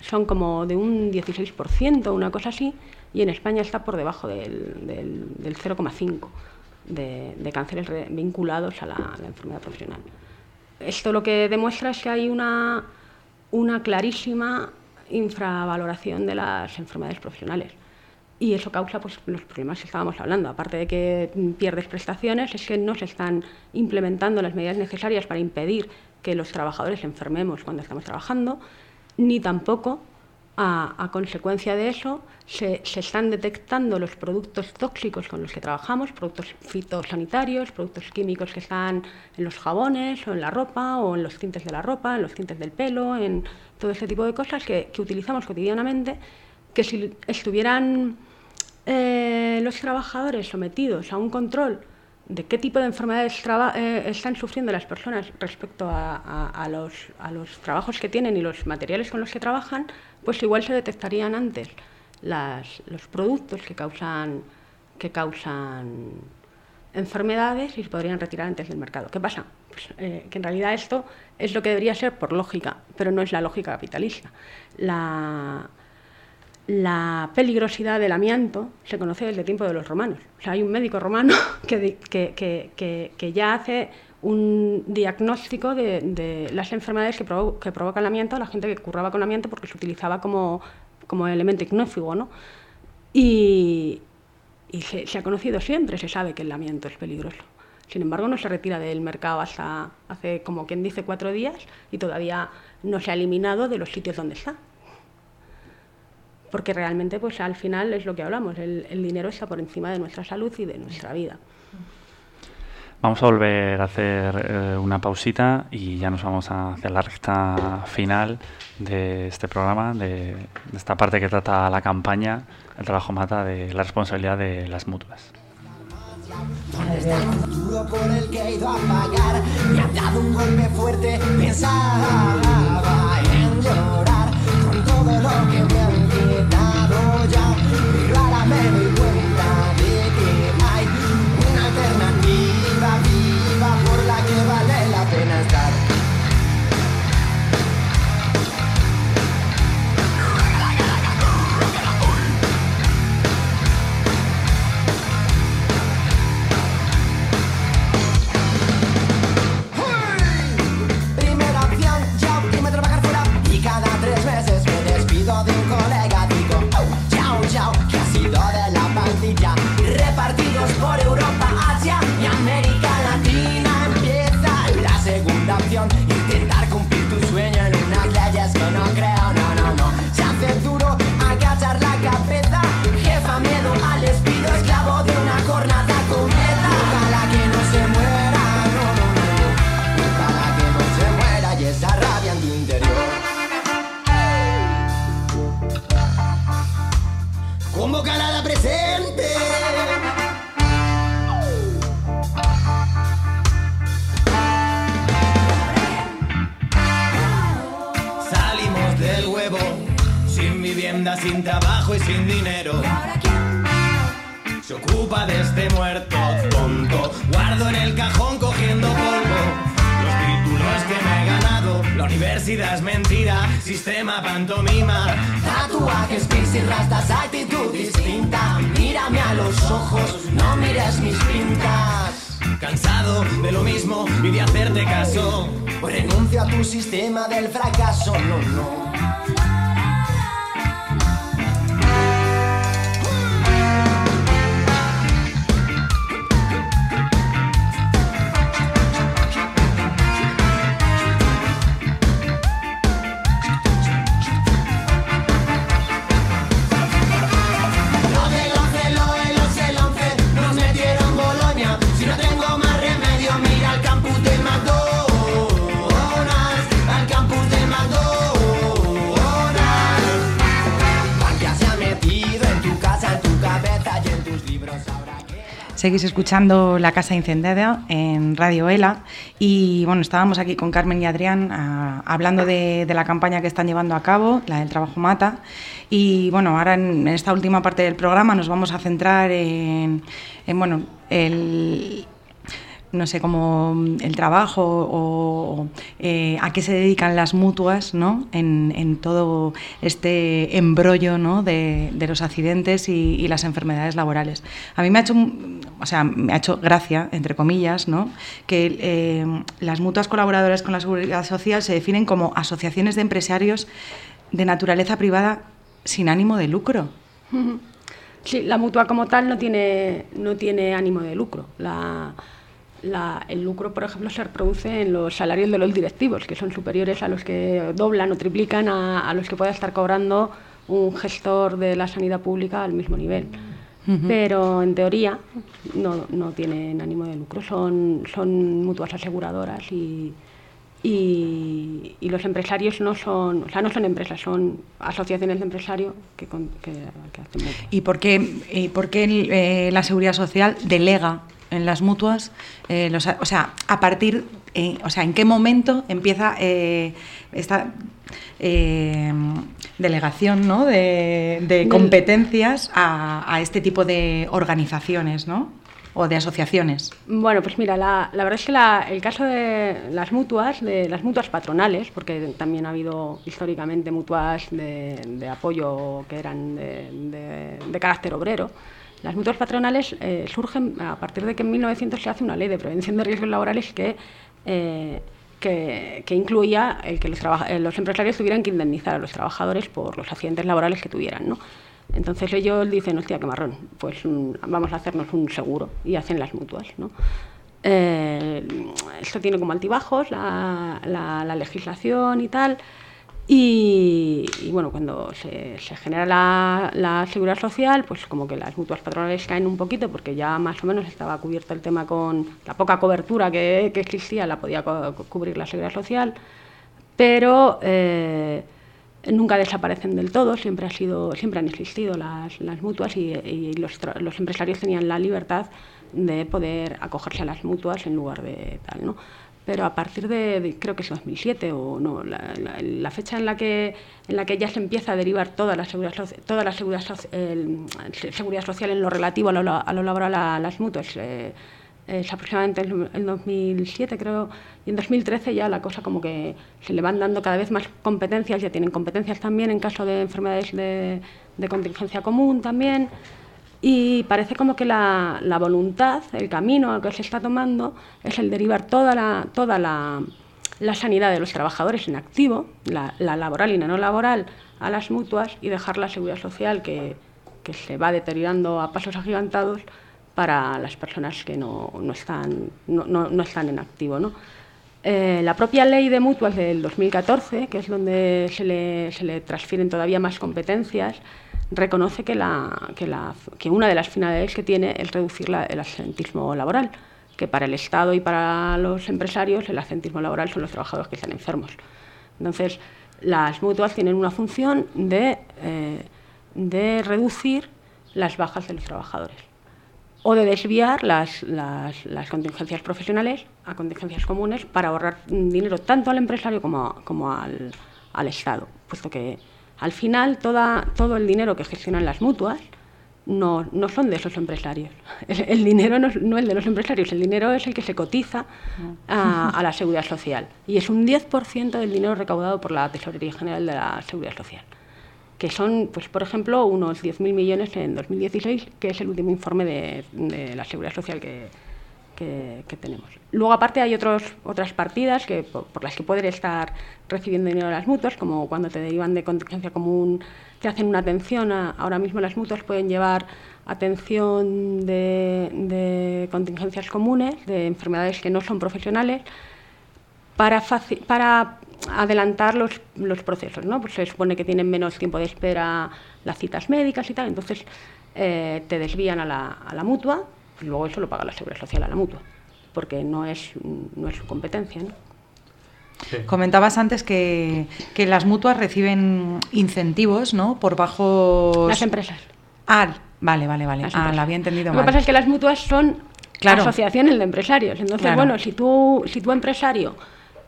[SPEAKER 5] son como de un 16%, una cosa así, y en España está por debajo del, del, 0,5% de, cánceres vinculados a la, enfermedad profesional. Esto lo que demuestra es que hay una, una clarísima infravaloración de las enfermedades profesionales. Y eso causa pues, los problemas que estábamos hablando. Aparte de que pierdes prestaciones, es que no se están implementando las medidas necesarias para impedir que los trabajadores enfermemos cuando estamos trabajando, ni tampoco a, consecuencia de eso se, se, están detectando los productos tóxicos con los que trabajamos, productos fitosanitarios, productos químicos que están en los jabones o en la ropa o en los tintes de la ropa, en los tintes del pelo, en todo ese tipo de cosas que, que utilizamos cotidianamente, que si estuvieran eh, los trabajadores sometidos a un control de qué tipo de enfermedades eh, están sufriendo las personas respecto a, los, trabajos que tienen y los materiales con los que trabajan, pues igual se detectarían antes los productos que causan, enfermedades y se podrían retirar antes del mercado. ¿Qué pasa? Pues, eh, que en realidad esto es lo que debería ser por lógica, pero no es la lógica capitalista. La peligrosidad del amianto se conoce desde el tiempo de los romanos. Hay un médico romano que, que, ya hace un diagnóstico de, las enfermedades que, que provocan el amianto a la gente que curraba con amianto porque se utilizaba como, como elemento ignófigo. ¿no? Y, y se, se, ha conocido siempre, se sabe que el amianto es peligroso. Sin embargo, no se retira del mercado hasta hace, como quien dice, cuatro días y todavía no se ha eliminado de los sitios donde está porque realmente pues al final es lo que hablamos, el, dinero está por encima de nuestra salud y de nuestra vida.
[SPEAKER 7] Vamos a volver a hacer eh, una pausita y ya nos vamos a hacer la recta final de este programa, de, esta parte que trata la campaña, el trabajo mata, de la responsabilidad de las mutuas.
[SPEAKER 3] Seguís escuchando La Casa Incendiada en Radio ELA y bueno, estábamos aquí con Carmen y Adrián ah, hablando de, la campaña que están llevando a cabo, la del trabajo mata. Y bueno, ahora en, esta última parte del programa nos vamos a centrar en, en bueno, el, no sé, como el trabajo o eh, a qué se dedican las mutuas ¿no? en, todo este embrollo ¿no? de, los accidentes y, las enfermedades laborales. A mí me ha hecho, o sea, me ha hecho gracia, entre comillas, ¿no? que eh, las mutuas colaboradoras con la Seguridad Social se definen como asociaciones de empresarios de naturaleza privada sin ánimo de lucro.
[SPEAKER 5] Sí, la mutua como tal no tiene, no tiene ánimo de lucro. El lucro, por ejemplo, se reproduce en los salarios de los directivos, que son superiores a los que doblan o triplican a, los que pueda estar cobrando un gestor de la sanidad pública al mismo nivel. Pero en teoría no, no, tienen ánimo de lucro, son, son mutuas aseguradoras y, y, los empresarios no son, o sea, no son empresas, son asociaciones de empresarios que, hacen
[SPEAKER 3] ¿Y por qué, por qué eh, la Seguridad Social delega en las mutuas? Eh, o sea, a partir, eh, o sea, ¿en qué momento empieza esta delegación ¿no? de, competencias a, a, este tipo de organizaciones, ¿no? o de asociaciones?
[SPEAKER 5] Bueno, pues mira, la, verdad es que el caso de las mutuas, de las mutuas patronales, porque también ha habido históricamente mutuas de, apoyo que eran de, carácter obrero, las mutuas patronales eh, surgen a partir de que en 1900 se hace una ley de prevención de riesgos laborales que... Eh, que, incluía que los, eh, los, empresarios tuvieran que indemnizar a los trabajadores por los accidentes laborales que tuvieran. ¿no? Entonces ellos dicen, hostia, qué marrón, pues mm, vamos a hacernos un seguro y hacen las mutuas. ¿no? Esto tiene como altibajos la, legislación y tal. Y, bueno, cuando se, genera la, seguridad social, pues como que las mutuas patronales caen un poquito porque ya más o menos estaba cubierto el tema con la poca cobertura que, existía, la podía cubrir la seguridad social. Pero eh, nunca desaparecen del todo, siempre, ha sido, siempre han existido las, las mutuas y, los, los, empresarios tenían la libertad de poder acogerse a las mutuas en lugar de tal, ¿no? Pero a partir de, creo que es 2007 o no, la, fecha en la, que, en la que ya se empieza a derivar toda la seguridad, toda la seguridad, seguridad social en lo relativo a lo, a lo laboral a las mutuas, eh, es aproximadamente en 2007 creo, y en 2013 ya la cosa como que se le van dando cada vez más competencias, ya tienen competencias también en caso de enfermedades de, contingencia común también, y parece como que la, voluntad, el camino al que se está tomando es el derivar toda la, toda la, sanidad de los trabajadores en activo, la, laboral y la no laboral, a las mutuas y dejar la seguridad social que, que se va deteriorando a pasos agigantados para las personas que no, no están, no, no, están en activo. ¿no? Eh, la propia ley de mutuas del 2014, que es donde se le, se le transfieren todavía más competencias, reconoce que, una de las finalidades que tiene es reducir el absentismo laboral, que para el Estado y para los empresarios el absentismo laboral son los trabajadores que están enfermos. Entonces, las mutuas tienen una función de, eh, de reducir las bajas de los trabajadores o de desviar las, contingencias profesionales a contingencias comunes para ahorrar dinero tanto al empresario como, al, Estado, puesto que al final toda, todo el dinero que gestionan las mutuas no, no son de esos empresarios. El, dinero no, no, es de los empresarios, el dinero es el que se cotiza a, a la seguridad social y es un 10% del dinero recaudado por la Tesorería General de la Seguridad Social que son, pues, por ejemplo, unos 10.000 millones en 2016, que es el último informe de, la seguridad social que, que, tenemos. Luego, aparte, hay otros, otras partidas que, por, las que poder estar recibiendo dinero las mutuas, como cuando te derivan de contingencia común, te hacen una atención. ahora mismo las mutuas pueden llevar atención de, contingencias comunes, de enfermedades que no son profesionales, para, adelantar los, los, procesos, ¿no? Pues se supone que tienen menos tiempo de espera las citas médicas y tal, entonces eh, te desvían a la, a la mutua y luego eso lo paga la Seguridad Social a la mutua, porque no es, no es su competencia, ¿no?
[SPEAKER 3] Comentabas antes que, que, las mutuas reciben incentivos, ¿no? Por bajo...
[SPEAKER 5] Las empresas.
[SPEAKER 3] Ah, vale, vale, vale. Ah, lo había entendido
[SPEAKER 5] Lo que pasa es que las mutuas son claro. asociaciones de empresarios. Entonces, bueno, si tú, si tu empresario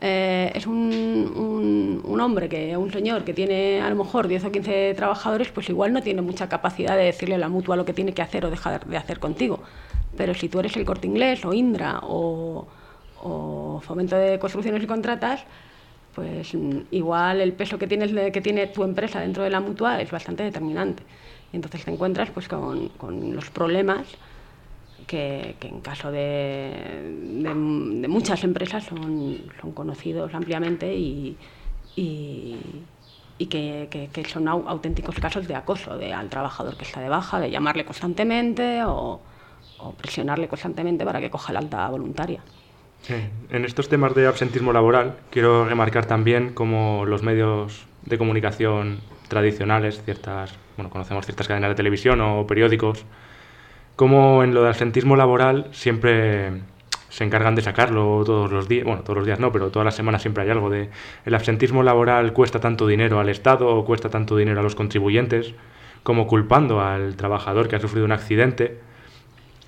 [SPEAKER 5] eh, es un, un, hombre, que un señor que tiene a lo mejor 10 o 15 trabajadores, pues igual no tiene mucha capacidad de decirle a la mutua lo que tiene que hacer o dejar de hacer contigo. Pero si tú eres el corte inglés o Indra o, fomento de construcciones y contratas, pues mm, igual el peso que, tienes, que tiene tu empresa dentro de la mutua es bastante determinante. Y entonces te encuentras pues, con, con los problemas que, en caso de, de, muchas empresas son, son conocidos ampliamente y, y, que, que, son auténticos casos de acoso al trabajador que está de baja, de llamarle constantemente o, o presionarle constantemente para que coja la alta voluntaria.
[SPEAKER 4] En estos temas de absentismo laboral, quiero remarcar también como los medios de comunicación tradicionales, ciertas, bueno, conocemos ciertas cadenas de televisión o periódicos, como en lo del absentismo laboral siempre se encargan de sacarlo todos los días, bueno, todos los días no, pero todas las semanas siempre hay algo de el absentismo laboral cuesta tanto dinero al Estado o cuesta tanto dinero a los contribuyentes, como culpando al trabajador que ha sufrido un accidente.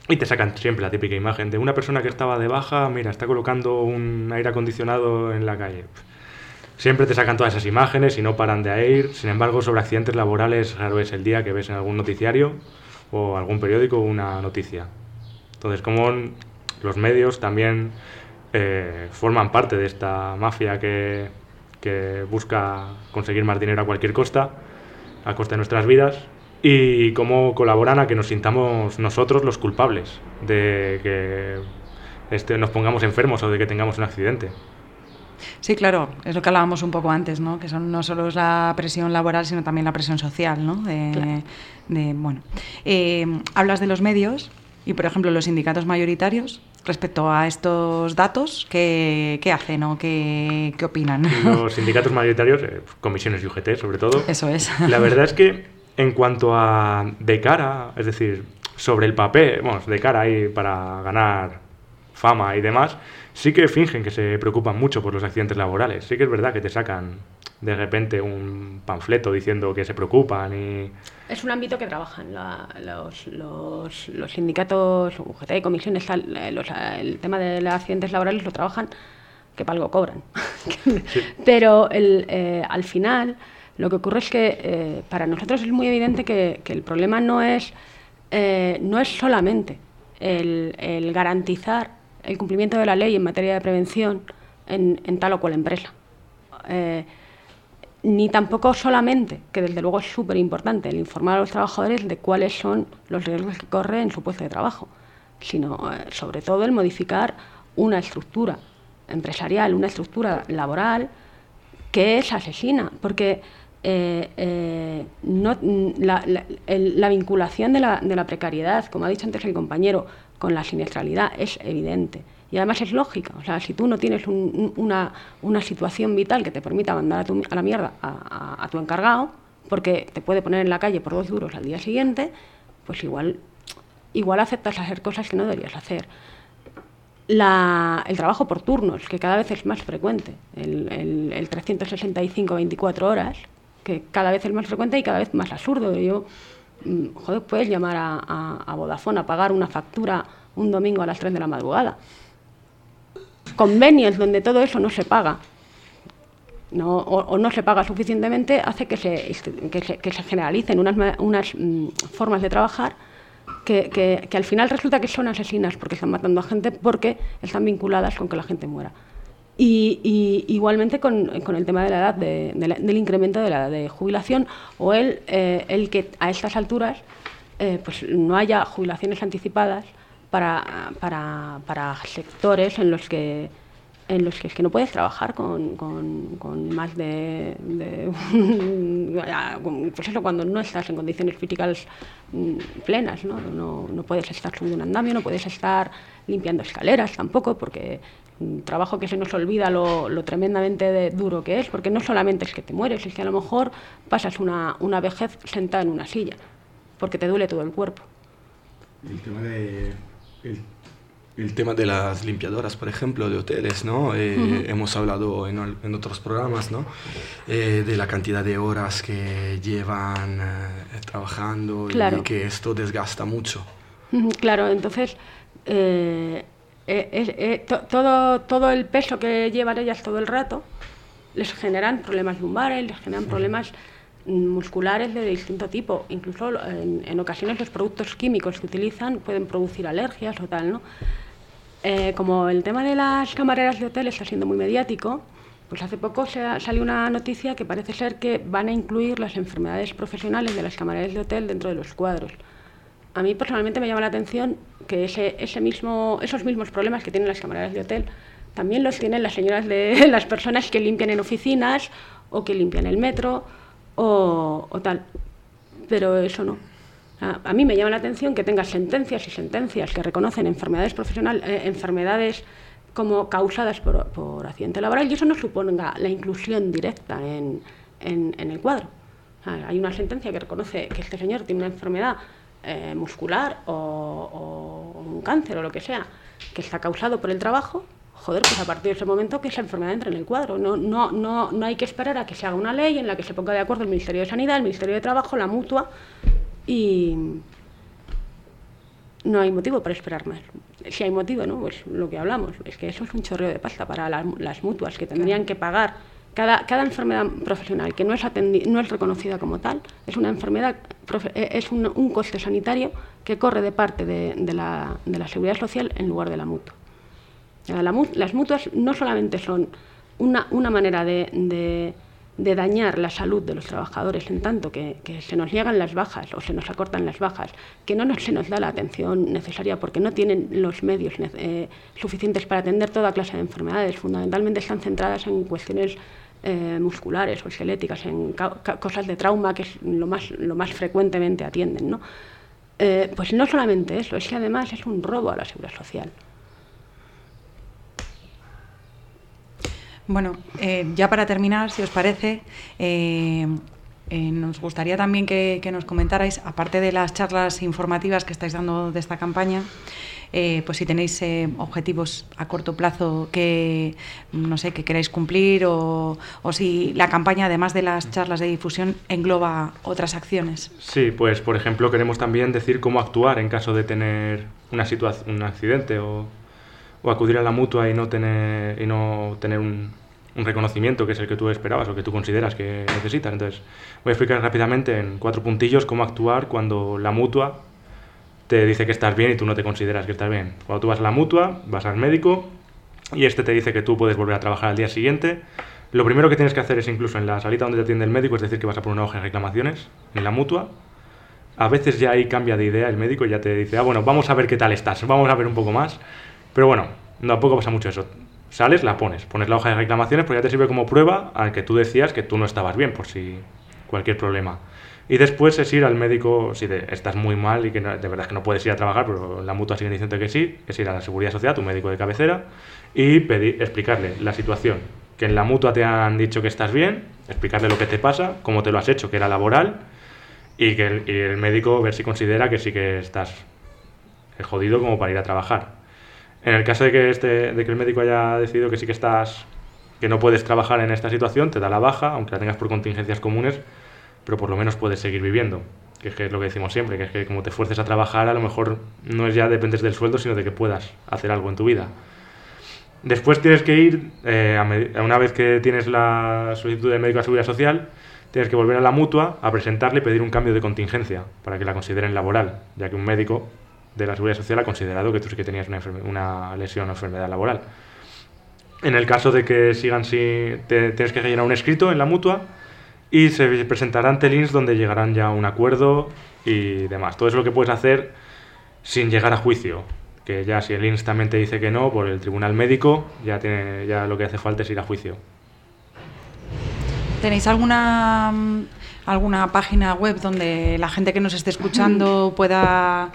[SPEAKER 4] Y te sacan siempre la típica imagen de una persona que estaba de baja, mira, está colocando un aire acondicionado en la calle. Siempre te sacan todas esas imágenes y no paran de ir. Sin embargo, sobre accidentes laborales, raro es el día que ves en algún noticiario o algún periódico una noticia. Entonces, como los medios también eh, forman parte de esta mafia que, que busca conseguir más dinero a cualquier costa, a costa de nuestras vidas, y cómo colaboran a que nos sintamos nosotros los culpables de que este, nos pongamos enfermos o de que tengamos un accidente.
[SPEAKER 3] Sí, claro, es lo que hablábamos un poco antes, ¿no? Que son no solo es la presión laboral, sino también la presión social, ¿no? De, bueno, eh, hablas de los medios y, por ejemplo, los sindicatos mayoritarios respecto a estos datos, ¿qué, qué hacen o qué, qué, opinan?
[SPEAKER 4] Los sindicatos mayoritarios, eh, comisiones y UGT sobre todo.
[SPEAKER 3] Eso es.
[SPEAKER 4] La verdad es que en cuanto a de cara, es decir, sobre el papel, bueno, de cara ahí para ganar fama y demás, sí que fingen que se preocupan mucho por los accidentes laborales. Sí que es verdad que te sacan de repente un panfleto diciendo que se preocupan y...
[SPEAKER 5] Es un ámbito que trabajan los, los, los, sindicatos, UGT y comisiones, el tema de los accidentes laborales lo trabajan que para algo cobran. Pero el, eh, al final lo que ocurre es que eh, para nosotros es muy evidente que, el problema no es, eh, no es solamente el, garantizar el cumplimiento de la ley en materia de prevención en, tal o cual empresa. Eh, ni tampoco solamente, que desde luego es súper importante, el informar a los trabajadores de cuáles son los riesgos que corre en su puesto de trabajo, sino sobre todo el modificar una estructura empresarial, una estructura laboral que es asesina, porque eh, eh, la, vinculación de la, de la, precariedad, como ha dicho antes el compañero, con la siniestralidad es evidente. Y además es lógica. O sea, si tú no tienes una, una, situación vital que te permita mandar a, la mierda a, tu encargado, porque te puede poner en la calle por dos duros al día siguiente, pues igual, igual aceptas hacer cosas que no deberías hacer. el trabajo por turnos, que cada vez es más frecuente, el, el, el 365-24 horas, que cada vez es más frecuente y cada vez más absurdo. Yo, mm, joder, puedes llamar a, a, Vodafone a pagar una factura un domingo a las 3 de la madrugada. Convenios donde todo eso no se paga. No, o, no se paga suficientemente hace que se, que se, que se generalicen unas, unas mm, formas de trabajar que, que, al final resulta que son asesinas porque están matando a gente porque están vinculadas con que la gente muera. Y, igualmente con, el tema de la edad, de, del incremento de la edad de jubilación o el, eh, el que a estas alturas eh, pues no haya jubilaciones anticipadas para, para, sectores en los que en los que es que no puedes trabajar con, con, más de, pues eso cuando no estás en condiciones físicas mm, plenas ¿no? No, no puedes estar subiendo un andamio no puedes estar limpiando escaleras tampoco porque trabajo que se nos olvida lo, tremendamente duro que es, porque no solamente es que te mueres, es que a lo mejor pasas una, una vejez sentada en una silla, porque te duele todo el cuerpo.
[SPEAKER 2] El tema de, el, tema de las limpiadoras, por ejemplo, de hoteles, ¿no? Eh, hemos hablado en, en, otros programas, ¿no? Eh, de la cantidad de horas que llevan eh, trabajando y que esto desgasta mucho.
[SPEAKER 5] Claro, entonces eh, eh, todo, todo el peso que llevan ellas todo el rato les generan problemas lumbares, les generan problemas musculares de distinto tipo. Incluso en, ocasiones los productos químicos que utilizan pueden producir alergias o tal, ¿no? Eh, como el tema de las camareras de hotel está siendo muy mediático, pues hace poco se salió una noticia que parece ser que van a incluir las enfermedades profesionales de las camareras de hotel dentro de los cuadros a mí personalmente me llama la atención que ese, ese mismo, esos mismos problemas que tienen las camareras de hotel también los tienen las señoras de las personas que limpian en oficinas o que limpian el metro o, tal. Pero eso no. A, mí me llama la atención que tengas sentencias y sentencias que reconocen enfermedades profesionales, eh, enfermedades como causadas por, por, accidente laboral y eso no suponga la inclusión directa en, en, en el cuadro. hay una sentencia que reconoce que este señor tiene una enfermedad eh, muscular o, un cáncer o lo que sea, que está causado por el trabajo, joder, pues a partir de ese momento que esa enfermedad entra en el cuadro. No, no, no, no hay que esperar a que se haga una ley en la que se ponga de acuerdo el Ministerio de Sanidad, el Ministerio de Trabajo, la mutua y no hay motivo para esperar más. Si hay motivo, ¿no? Pues lo que hablamos, es que eso es un chorreo de pasta para las mutuas que tendrían que pagar cada, cada, enfermedad profesional que no es, no es reconocida como tal es una enfermedad, eh, es un, coste sanitario que corre de parte de, la, de, la, seguridad social en lugar de la mutua. La, las mutuas no solamente son una, una manera de, de, dañar la salud de los trabajadores en tanto que, se nos llegan las bajas o se nos acortan las bajas, que no se nos da la atención necesaria porque no tienen los medios eh, suficientes para atender toda clase de enfermedades, fundamentalmente están centradas en cuestiones eh, musculares o esqueléticas, en cosas de trauma que es lo más, lo más frecuentemente atienden. ¿no? Eh, pues no solamente eso, es que además es un robo a la seguridad social.
[SPEAKER 3] Bueno, eh, ya para terminar, si os parece, nos gustaría también que, nos comentarais, aparte de las charlas informativas que estáis dando de esta campaña, eh, pues si tenéis eh, objetivos a corto plazo que no sé que queráis cumplir o, o, si la campaña además de las charlas de difusión engloba otras acciones.
[SPEAKER 4] Sí, pues por ejemplo queremos también decir cómo actuar en caso de tener una situación, un accidente o, o, acudir a la mutua y no tener y no tener un, un reconocimiento que es el que tú esperabas o que tú consideras que necesitas. Entonces, voy a explicar rápidamente en cuatro puntillos cómo actuar cuando la mutua te dice que estás bien y tú no te consideras que estás bien. Cuando tú vas a la mutua, vas al médico y este te dice que tú puedes volver a trabajar al día siguiente, lo primero que tienes que hacer es incluso en la salita donde te atiende el médico, es decir, que vas a poner una hoja de reclamaciones en la mutua. A veces ya ahí cambia de idea el médico ya te dice, ah, bueno, vamos a ver qué tal estás, vamos a ver un poco más. Pero bueno, tampoco pasa mucho eso. Sales, la pones, pones la hoja de reclamaciones, pues ya te sirve como prueba al que tú decías que tú no estabas bien, por si cualquier problema. Y después es ir al médico, si estás muy mal y que de verdad que no puedes ir a trabajar, pero la mutua sigue diciendo que sí, es ir a la Seguridad Social, tu médico de cabecera, y pedir, explicarle la situación. Que en la mutua te han dicho que estás bien, explicarle lo que te pasa, cómo te lo has hecho, que era laboral, y que el, y el médico ver si considera que sí que estás jodido como para ir a trabajar. En el caso de que, este, de que el médico haya decidido que sí que estás, que no puedes trabajar en esta situación, te da la baja, aunque la tengas por contingencias comunes, pero por lo menos puedes seguir viviendo. Que es, lo que decimos siempre, que es que como te fuerces a trabajar, a lo mejor no es ya dependes del sueldo, sino de que puedas hacer algo en tu vida. Después tienes que ir, eh, una vez que tienes la solicitud del médico de seguridad social, tienes que volver a la mutua a presentarle y pedir un cambio de contingencia para que la consideren laboral, ya que un médico de la seguridad social ha considerado que tú sí que tenías una, una lesión o enfermedad laboral. En el caso de que sigan si tienes que rellenar un escrito en la mutua y se presentará ante el INS donde llegarán ya a un acuerdo y demás. Todo es lo que puedes hacer sin llegar a juicio. Que ya si el INS también te dice que no, por el tribunal médico, ya, tiene, ya lo que hace falta es ir a juicio.
[SPEAKER 3] ¿Tenéis alguna, alguna página web donde la gente que nos esté escuchando pueda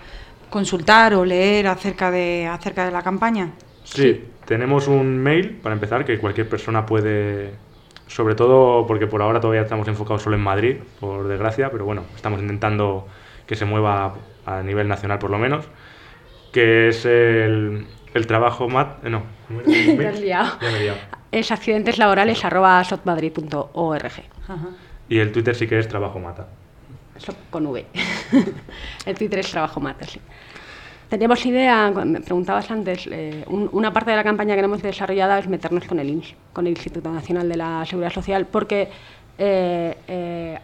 [SPEAKER 3] consultar o leer acerca de, acerca de la campaña?
[SPEAKER 4] sí, tenemos un mail, para empezar, que cualquier persona puede sobre todo porque por ahora todavía estamos enfocados solo en Madrid, por desgracia, pero bueno, estamos intentando que se mueva a nivel nacional por lo menos, que es el, el trabajo mat... Eh, no,
[SPEAKER 5] es accidenteslaborales.sotmadrid.org.
[SPEAKER 4] Y el Twitter sí que es trabajo mata.
[SPEAKER 5] Con V. el Twitter es trabajo mata, sí. Teníamos idea, me preguntabas antes, eh, una parte de la campaña que hemos desarrollado es meternos con el INS, con el Instituto Nacional de la Seguridad Social, porque eh, eh,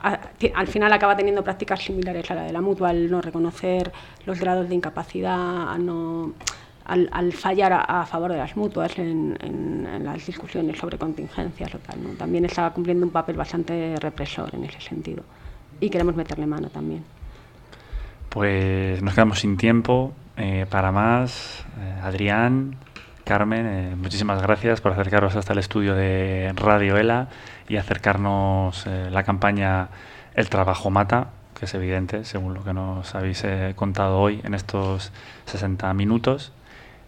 [SPEAKER 5] al final acaba teniendo prácticas similares a la de la mutua, al no reconocer los grados de incapacidad, al, fallar a, favor de las mutuas en, las discusiones sobre contingencias o tal. También está cumpliendo un papel bastante represor en ese sentido y queremos meterle mano también.
[SPEAKER 1] Pues nos quedamos sin tiempo. Eh, para más, eh, Adrián, Carmen, eh, muchísimas gracias por acercaros hasta el estudio de Radio ELA y acercarnos la campaña El trabajo mata, que es evidente según lo que nos habéis contado hoy en estos 60 minutos.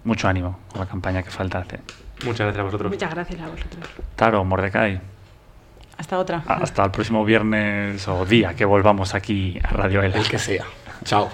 [SPEAKER 1] Mucho ánimo con la campaña que falta hacer.
[SPEAKER 4] Muchas gracias a vosotros.
[SPEAKER 5] Muchas gracias a vosotros.
[SPEAKER 1] Taro, Mordecai.
[SPEAKER 3] Hasta otra.
[SPEAKER 1] Hasta el próximo viernes o día que volvamos aquí a Radio.
[SPEAKER 2] El que sea. Chao.